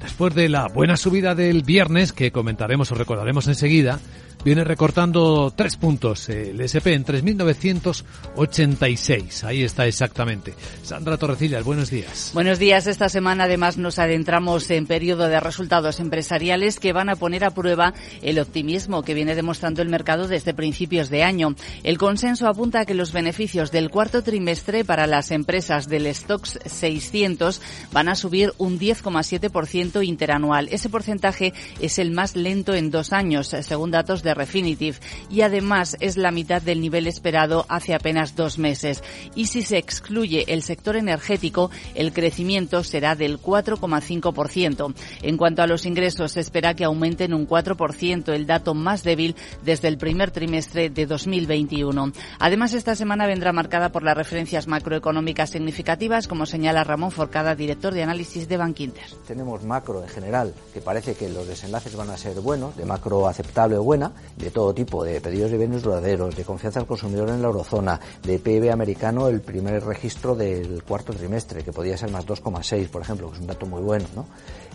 Después de la buena subida del viernes, que comentaremos o recordaremos enseguida, viene recortando tres puntos el SP en 3.986. Ahí está exactamente. Sandra Torrecillas, buenos días. Buenos días. Esta semana además nos adentramos en periodo de resultados empresariales que van a poner a prueba el optimismo que viene demostrando el mercado desde principios de año. El consenso apunta a que los beneficios del cuarto trimestre para las empresas del Stocks 600 van a subir un 10,7% crecimiento interanual. Ese porcentaje es el más lento en dos años, según datos de Refinitiv, y además es la mitad del nivel esperado hace apenas dos meses. Y si se excluye el sector energético, el crecimiento será del 4,5%. En cuanto a los ingresos, se espera que aumenten un 4%, el dato más débil desde el primer trimestre de 2021. Además, esta semana vendrá marcada por las referencias macroeconómicas significativas, como señala Ramón Forcada, director de análisis de Bankinter. Tenemos macro en general, que parece que los desenlaces van a ser buenos, de macro aceptable o buena, de todo tipo, de pedidos de bienes duraderos, de confianza al consumidor en la eurozona, de PIB americano, el primer registro del cuarto trimestre, que podía ser más 2,6, por ejemplo, que es un dato muy bueno, ¿no?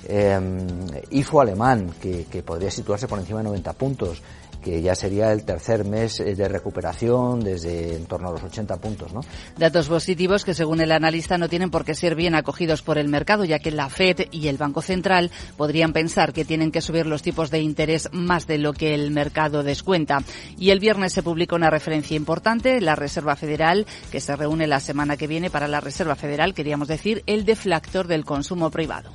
Eh, IFO alemán, que, que podría situarse por encima de 90 puntos, que ya sería el tercer mes eh, de recuperación desde en torno a los 80 puntos. ¿no? Datos positivos que, según el analista, no tienen por qué ser bien acogidos por el mercado, ya que la Fed y el Banco Central podrían pensar que tienen que subir los tipos de interés más de lo que el mercado descuenta. Y el viernes se publica una referencia importante, la Reserva Federal, que se reúne la semana que viene para la Reserva Federal, queríamos decir, el deflactor del consumo privado.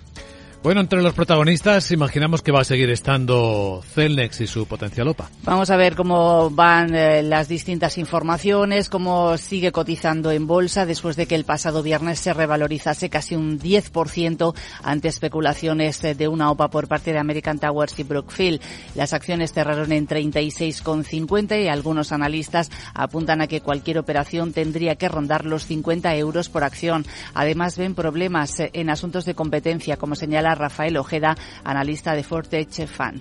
Bueno, entre los protagonistas imaginamos que va a seguir estando Celnex y su potencial OPA. Vamos a ver cómo van eh, las distintas informaciones, cómo sigue cotizando en bolsa después de que el pasado viernes se revalorizase casi un 10% ante especulaciones eh, de una OPA por parte de American Towers y Brookfield. Las acciones cerraron en 36,50 y algunos analistas apuntan a que cualquier operación tendría que rondar los 50 euros por acción. Además ven problemas eh, en asuntos de competencia, como señala Rafael Ojeda, analista de Fortech Fan.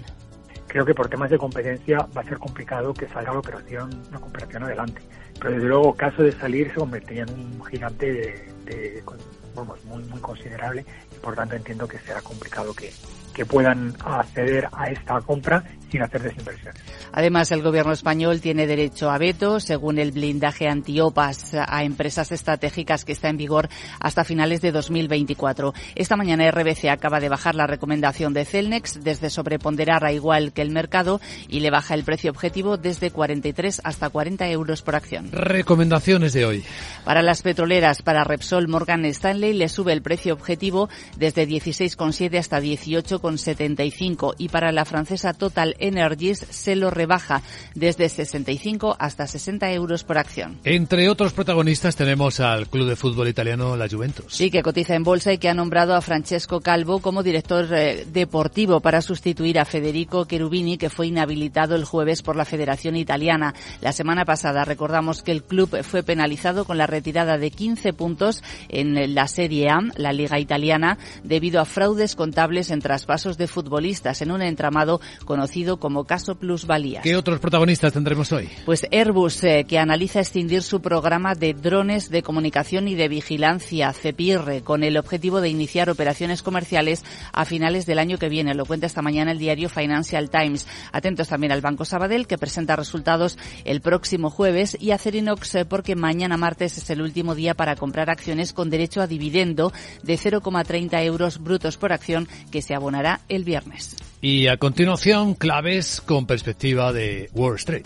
Creo que por temas de competencia va a ser complicado que salga la operación, una operación adelante. Pero desde luego, caso de salir, se convertiría en un gigante de, de, vamos, muy, muy considerable y por tanto entiendo que será complicado que, que puedan acceder a esta compra sin hacer desinversiones. Además, el gobierno español tiene derecho a veto, según el blindaje antiopas a empresas estratégicas que está en vigor hasta finales de 2024. Esta mañana RBC acaba de bajar la recomendación de Celnex desde sobreponderar a igual que el mercado y le baja el precio objetivo desde 43 hasta 40 euros por acción. Recomendaciones de hoy. Para las petroleras, para Repsol Morgan Stanley le sube el precio objetivo desde 16,7 hasta 18,75 y para la francesa Total Energies se lo rebaja desde 65 hasta 60 euros por acción. Entre otros protagonistas tenemos al club de fútbol italiano La Juventus. Sí, que cotiza en bolsa y que ha nombrado a Francesco Calvo como director eh, deportivo para sustituir a Federico Cherubini, que fue inhabilitado el jueves por la Federación Italiana. La semana pasada recordamos que el club fue penalizado con la retirada de 15 puntos en la Serie A, la Liga Italiana, debido a fraudes contables en traspasos de futbolistas en un entramado conocido como caso plusvalías. ¿Qué otros protagonistas tendremos hoy? Pues Airbus, eh, que analiza extindir su programa de drones de comunicación y de vigilancia, CEPIR, con el objetivo de iniciar operaciones comerciales a finales del año que viene. Lo cuenta esta mañana el diario Financial Times. Atentos también al Banco Sabadell, que presenta resultados el próximo jueves, y a Cerinox, eh, porque mañana martes es el último día para comprar acciones con derecho a dividendo de 0,30 euros brutos por acción que se abonará el viernes. Y a continuación, claves con perspectiva de Wall Street.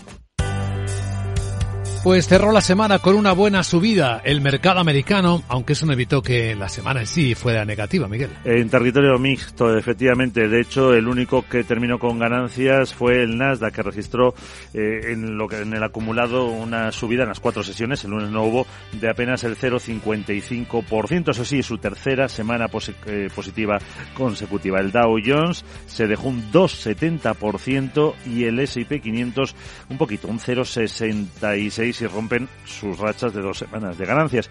Pues cerró la semana con una buena subida el mercado americano, aunque eso no evitó que la semana en sí fuera negativa, Miguel. En territorio mixto, efectivamente. De hecho, el único que terminó con ganancias fue el Nasdaq, que registró eh, en, lo que, en el acumulado una subida en las cuatro sesiones. El lunes no hubo de apenas el 0,55%. Eso sí, su tercera semana eh, positiva consecutiva. El Dow Jones se dejó un 2,70% y el S&P 500 un poquito, un 0,66 y rompen sus rachas de dos semanas de ganancias.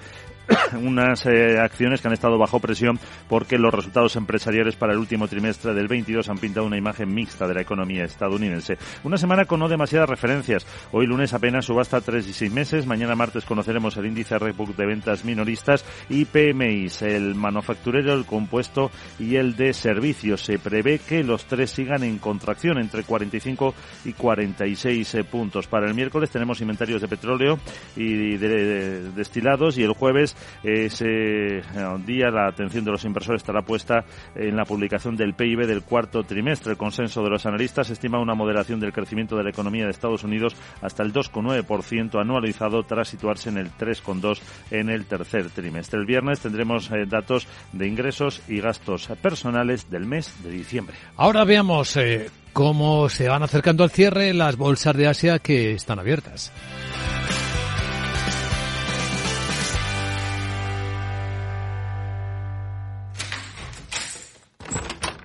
[COUGHS] unas eh, acciones que han estado bajo presión porque los resultados empresariales para el último trimestre del 22 han pintado una imagen mixta de la economía estadounidense. Una semana con no demasiadas referencias. Hoy lunes apenas subasta tres y seis meses. Mañana martes conoceremos el índice Rebook de ventas minoristas y PMIs, el manufacturero, el compuesto y el de servicios. Se prevé que los tres sigan en contracción entre 45 y 46 eh, puntos. Para el miércoles tenemos inventarios de petróleo y de, destilados y el jueves ese día la atención de los inversores estará puesta en la publicación del PIB del cuarto trimestre. El consenso de los analistas estima una moderación del crecimiento de la economía de Estados Unidos hasta el 2,9% anualizado tras situarse en el 3,2% en el tercer trimestre. El viernes tendremos eh, datos de ingresos y gastos personales del mes de diciembre. Ahora veamos eh, cómo se van acercando al cierre las bolsas de Asia que están abiertas.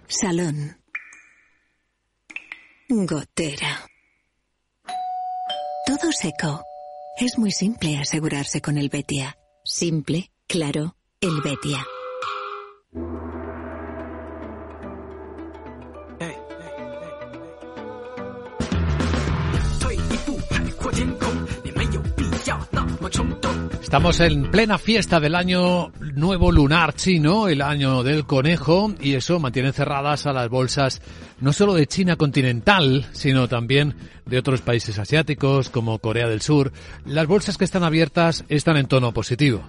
Salón. Gotera. Todo seco. Es muy simple asegurarse con el Betia. Simple, claro, el Betia. Estamos en plena fiesta del año nuevo lunar chino, el año del conejo, y eso mantiene cerradas a las bolsas no solo de China continental, sino también de otros países asiáticos como Corea del Sur. Las bolsas que están abiertas están en tono positivo.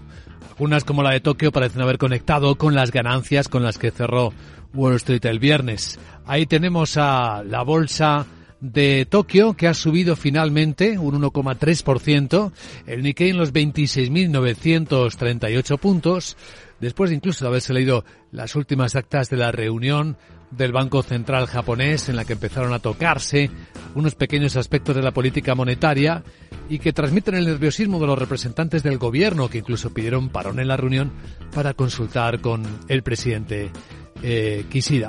Algunas como la de Tokio parecen haber conectado con las ganancias con las que cerró Wall Street el viernes. Ahí tenemos a la bolsa de Tokio, que ha subido finalmente un 1,3%, el Nikkei en los 26.938 puntos, después incluso de haberse leído las últimas actas de la reunión del Banco Central japonés en la que empezaron a tocarse unos pequeños aspectos de la política monetaria y que transmiten el nerviosismo de los representantes del gobierno que incluso pidieron parón en la reunión para consultar con el presidente eh,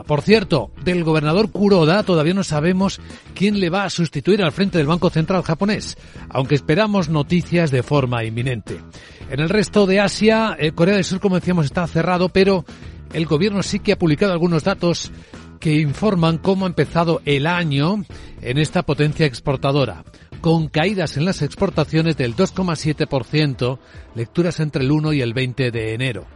Por cierto, del gobernador Kuroda todavía no sabemos quién le va a sustituir al frente del Banco Central japonés, aunque esperamos noticias de forma inminente. En el resto de Asia, eh, Corea del Sur, como decíamos, está cerrado, pero el gobierno sí que ha publicado algunos datos que informan cómo ha empezado el año en esta potencia exportadora, con caídas en las exportaciones del 2,7%, lecturas entre el 1 y el 20 de enero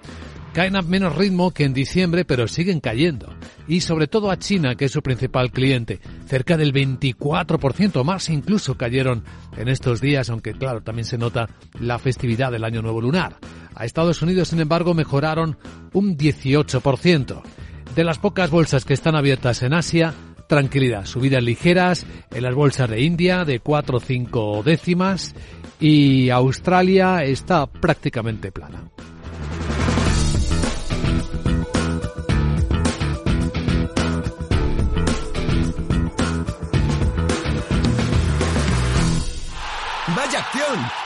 caen a menos ritmo que en diciembre, pero siguen cayendo. Y sobre todo a China, que es su principal cliente. Cerca del 24% más incluso cayeron en estos días, aunque claro, también se nota la festividad del Año Nuevo Lunar. A Estados Unidos, sin embargo, mejoraron un 18%. De las pocas bolsas que están abiertas en Asia, tranquilidad, subidas ligeras en las bolsas de India de 4 o 5 décimas y Australia está prácticamente plana.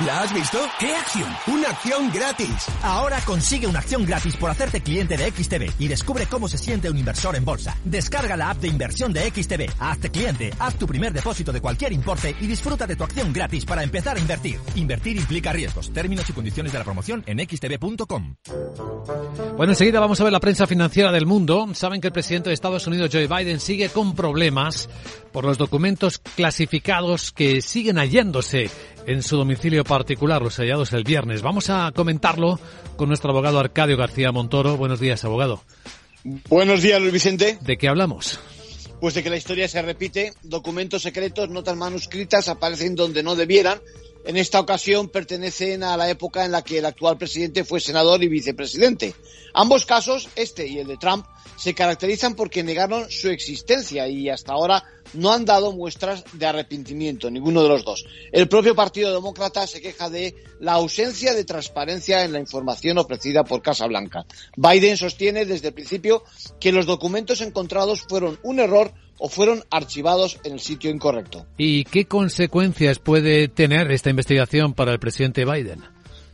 ¿La has visto? ¿Qué acción? ¡Una acción gratis! Ahora consigue una acción gratis por hacerte cliente de XTB y descubre cómo se siente un inversor en bolsa. Descarga la app de inversión de XTB, hazte cliente, haz tu primer depósito de cualquier importe y disfruta de tu acción gratis para empezar a invertir. Invertir implica riesgos. Términos y condiciones de la promoción en xtb.com. Bueno, enseguida vamos a ver la prensa financiera del mundo. Saben que el presidente de Estados Unidos, Joe Biden, sigue con problemas por los documentos clasificados que siguen hallándose en su domicilio particular, los hallados el viernes. Vamos a comentarlo con nuestro abogado Arcadio García Montoro. Buenos días, abogado. Buenos días, Luis Vicente. ¿De qué hablamos? Pues de que la historia se repite, documentos secretos, notas manuscritas aparecen donde no debieran. En esta ocasión pertenecen a la época en la que el actual presidente fue senador y vicepresidente. Ambos casos, este y el de Trump, se caracterizan porque negaron su existencia y hasta ahora no han dado muestras de arrepentimiento, ninguno de los dos. El propio Partido Demócrata se queja de la ausencia de transparencia en la información ofrecida por Casa Blanca. Biden sostiene desde el principio que los documentos encontrados fueron un error o fueron archivados en el sitio incorrecto. ¿Y qué consecuencias puede tener esta investigación para el presidente Biden?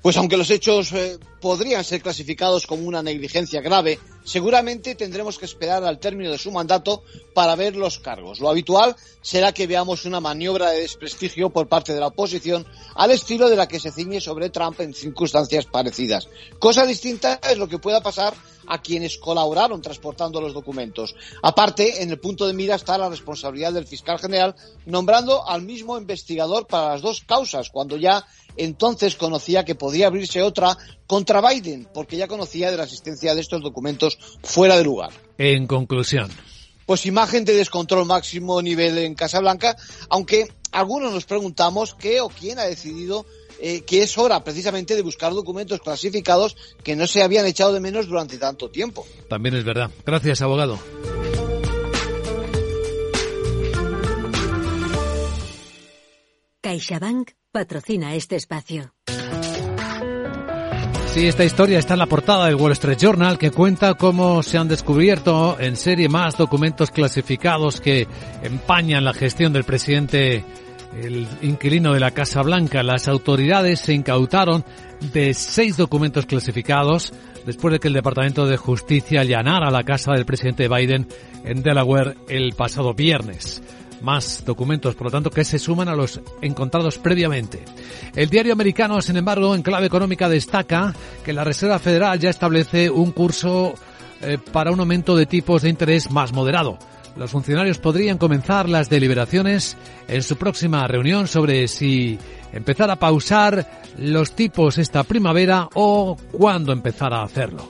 Pues aunque los hechos eh, podrían ser clasificados como una negligencia grave, seguramente tendremos que esperar al término de su mandato para ver los cargos. Lo habitual será que veamos una maniobra de desprestigio por parte de la oposición al estilo de la que se ciñe sobre Trump en circunstancias parecidas. Cosa distinta es lo que pueda pasar a quienes colaboraron transportando los documentos. Aparte, en el punto de mira está la responsabilidad del fiscal general nombrando al mismo investigador para las dos causas, cuando ya entonces conocía que podía abrirse otra contra Biden, porque ya conocía de la existencia de estos documentos fuera de lugar. En conclusión. Pues imagen de descontrol máximo nivel en Casablanca, aunque algunos nos preguntamos qué o quién ha decidido eh, que es hora precisamente de buscar documentos clasificados que no se habían echado de menos durante tanto tiempo. También es verdad. Gracias, abogado. CaixaBank patrocina este espacio. Sí, esta historia está en la portada del Wall Street Journal que cuenta cómo se han descubierto en serie más documentos clasificados que empañan la gestión del presidente, el inquilino de la Casa Blanca. Las autoridades se incautaron de seis documentos clasificados después de que el Departamento de Justicia allanara la casa del presidente Biden en Delaware el pasado viernes más documentos, por lo tanto, que se suman a los encontrados previamente. El diario americano, sin embargo, en clave económica destaca que la Reserva Federal ya establece un curso eh, para un aumento de tipos de interés más moderado. Los funcionarios podrían comenzar las deliberaciones en su próxima reunión sobre si empezar a pausar los tipos esta primavera o cuándo empezar a hacerlo.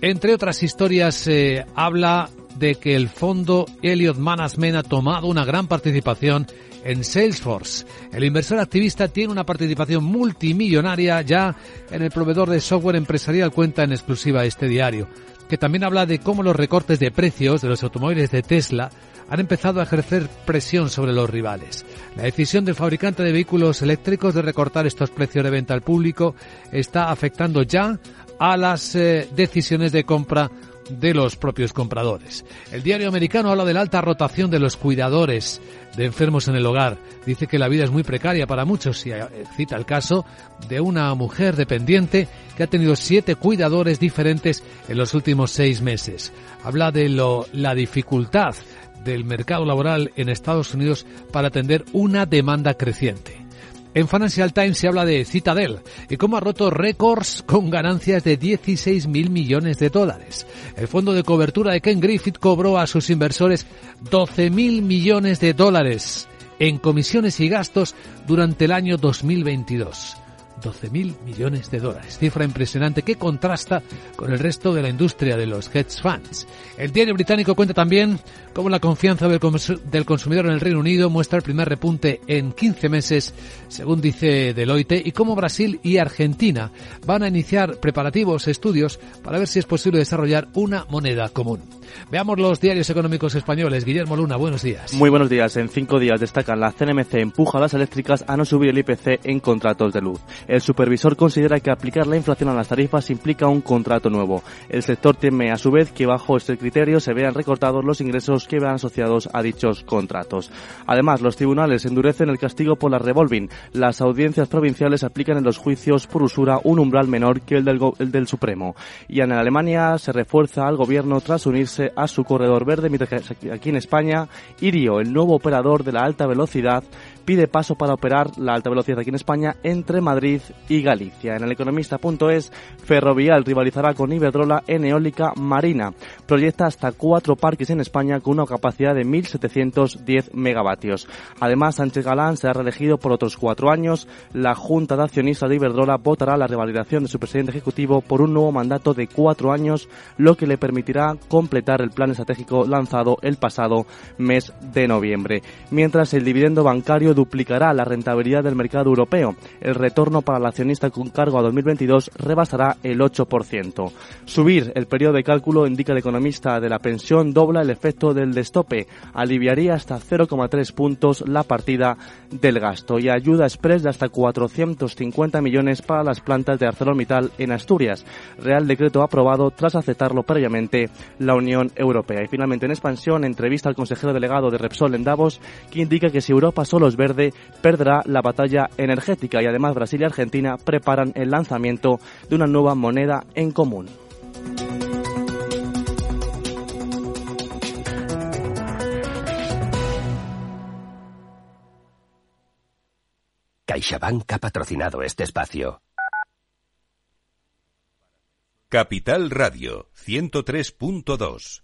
Entre otras historias, eh, habla de que el fondo Elliott Management ha tomado una gran participación en Salesforce. El inversor activista tiene una participación multimillonaria ya en el proveedor de software empresarial, cuenta en exclusiva este diario, que también habla de cómo los recortes de precios de los automóviles de Tesla han empezado a ejercer presión sobre los rivales. La decisión del fabricante de vehículos eléctricos de recortar estos precios de venta al público está afectando ya a las eh, decisiones de compra de los propios compradores. El diario americano habla de la alta rotación de los cuidadores de enfermos en el hogar. Dice que la vida es muy precaria para muchos y eh, cita el caso de una mujer dependiente que ha tenido siete cuidadores diferentes en los últimos seis meses. Habla de lo, la dificultad del mercado laboral en Estados Unidos para atender una demanda creciente. En Financial Times se habla de Citadel y cómo ha roto récords con ganancias de 16 mil millones de dólares. El fondo de cobertura de Ken Griffith cobró a sus inversores 12 mil millones de dólares en comisiones y gastos durante el año 2022. 12.000 millones de dólares. Cifra impresionante que contrasta con el resto de la industria de los hedge funds. El diario británico cuenta también cómo la confianza del, consumidor en el Reino Unido muestra el primer repunte en 15 meses, según dice Deloitte, y cómo Brasil y Argentina van a iniciar preparativos, estudios, para ver si es posible desarrollar una moneda común. Veamos los diarios económicos españoles. Guillermo Luna, buenos días. Muy buenos días. En cinco días destacan la CNMC empuja a las eléctricas a no subir el IPC en contratos de luz. El supervisor considera que aplicar la inflación a las tarifas implica un contrato nuevo. El sector teme a su vez que bajo este criterio se vean recortados los ingresos que vean asociados a dichos contratos. Además, los tribunales endurecen el castigo por la revolving. Las audiencias provinciales aplican en los juicios por usura un umbral menor que el del, el del Supremo. Y en Alemania se refuerza al gobierno tras unirse a su corredor verde, mientras que aquí en España, Irio, el nuevo operador de la alta velocidad, pide paso para operar la alta velocidad aquí en España entre Madrid y Galicia. En el economista.es, Ferrovial rivalizará con Iberdrola en eólica marina. Proyecta hasta cuatro parques en España con una capacidad de 1.710 megavatios. Además, Sánchez Galán será reelegido por otros cuatro años. La Junta de Accionistas de Iberdrola votará la revalidación de su presidente ejecutivo por un nuevo mandato de cuatro años, lo que le permitirá completar el plan estratégico lanzado el pasado mes de noviembre. Mientras el dividendo bancario duplicará la rentabilidad del mercado europeo. El retorno para el accionista con cargo a 2022 rebasará el 8%. Subir el periodo de cálculo, indica el economista de la pensión, dobla el efecto del destope. Aliviaría hasta 0,3 puntos la partida del gasto y ayuda express de hasta 450 millones para las plantas de ArcelorMittal en Asturias. Real decreto aprobado tras aceptarlo previamente la Unión Europea. Y finalmente en expansión, entrevista al consejero delegado de Repsol en Davos, que indica que si Europa solo es Perderá la batalla energética y además Brasil y Argentina preparan el lanzamiento de una nueva moneda en común. CaixaBank ha patrocinado este espacio. Capital Radio 103.2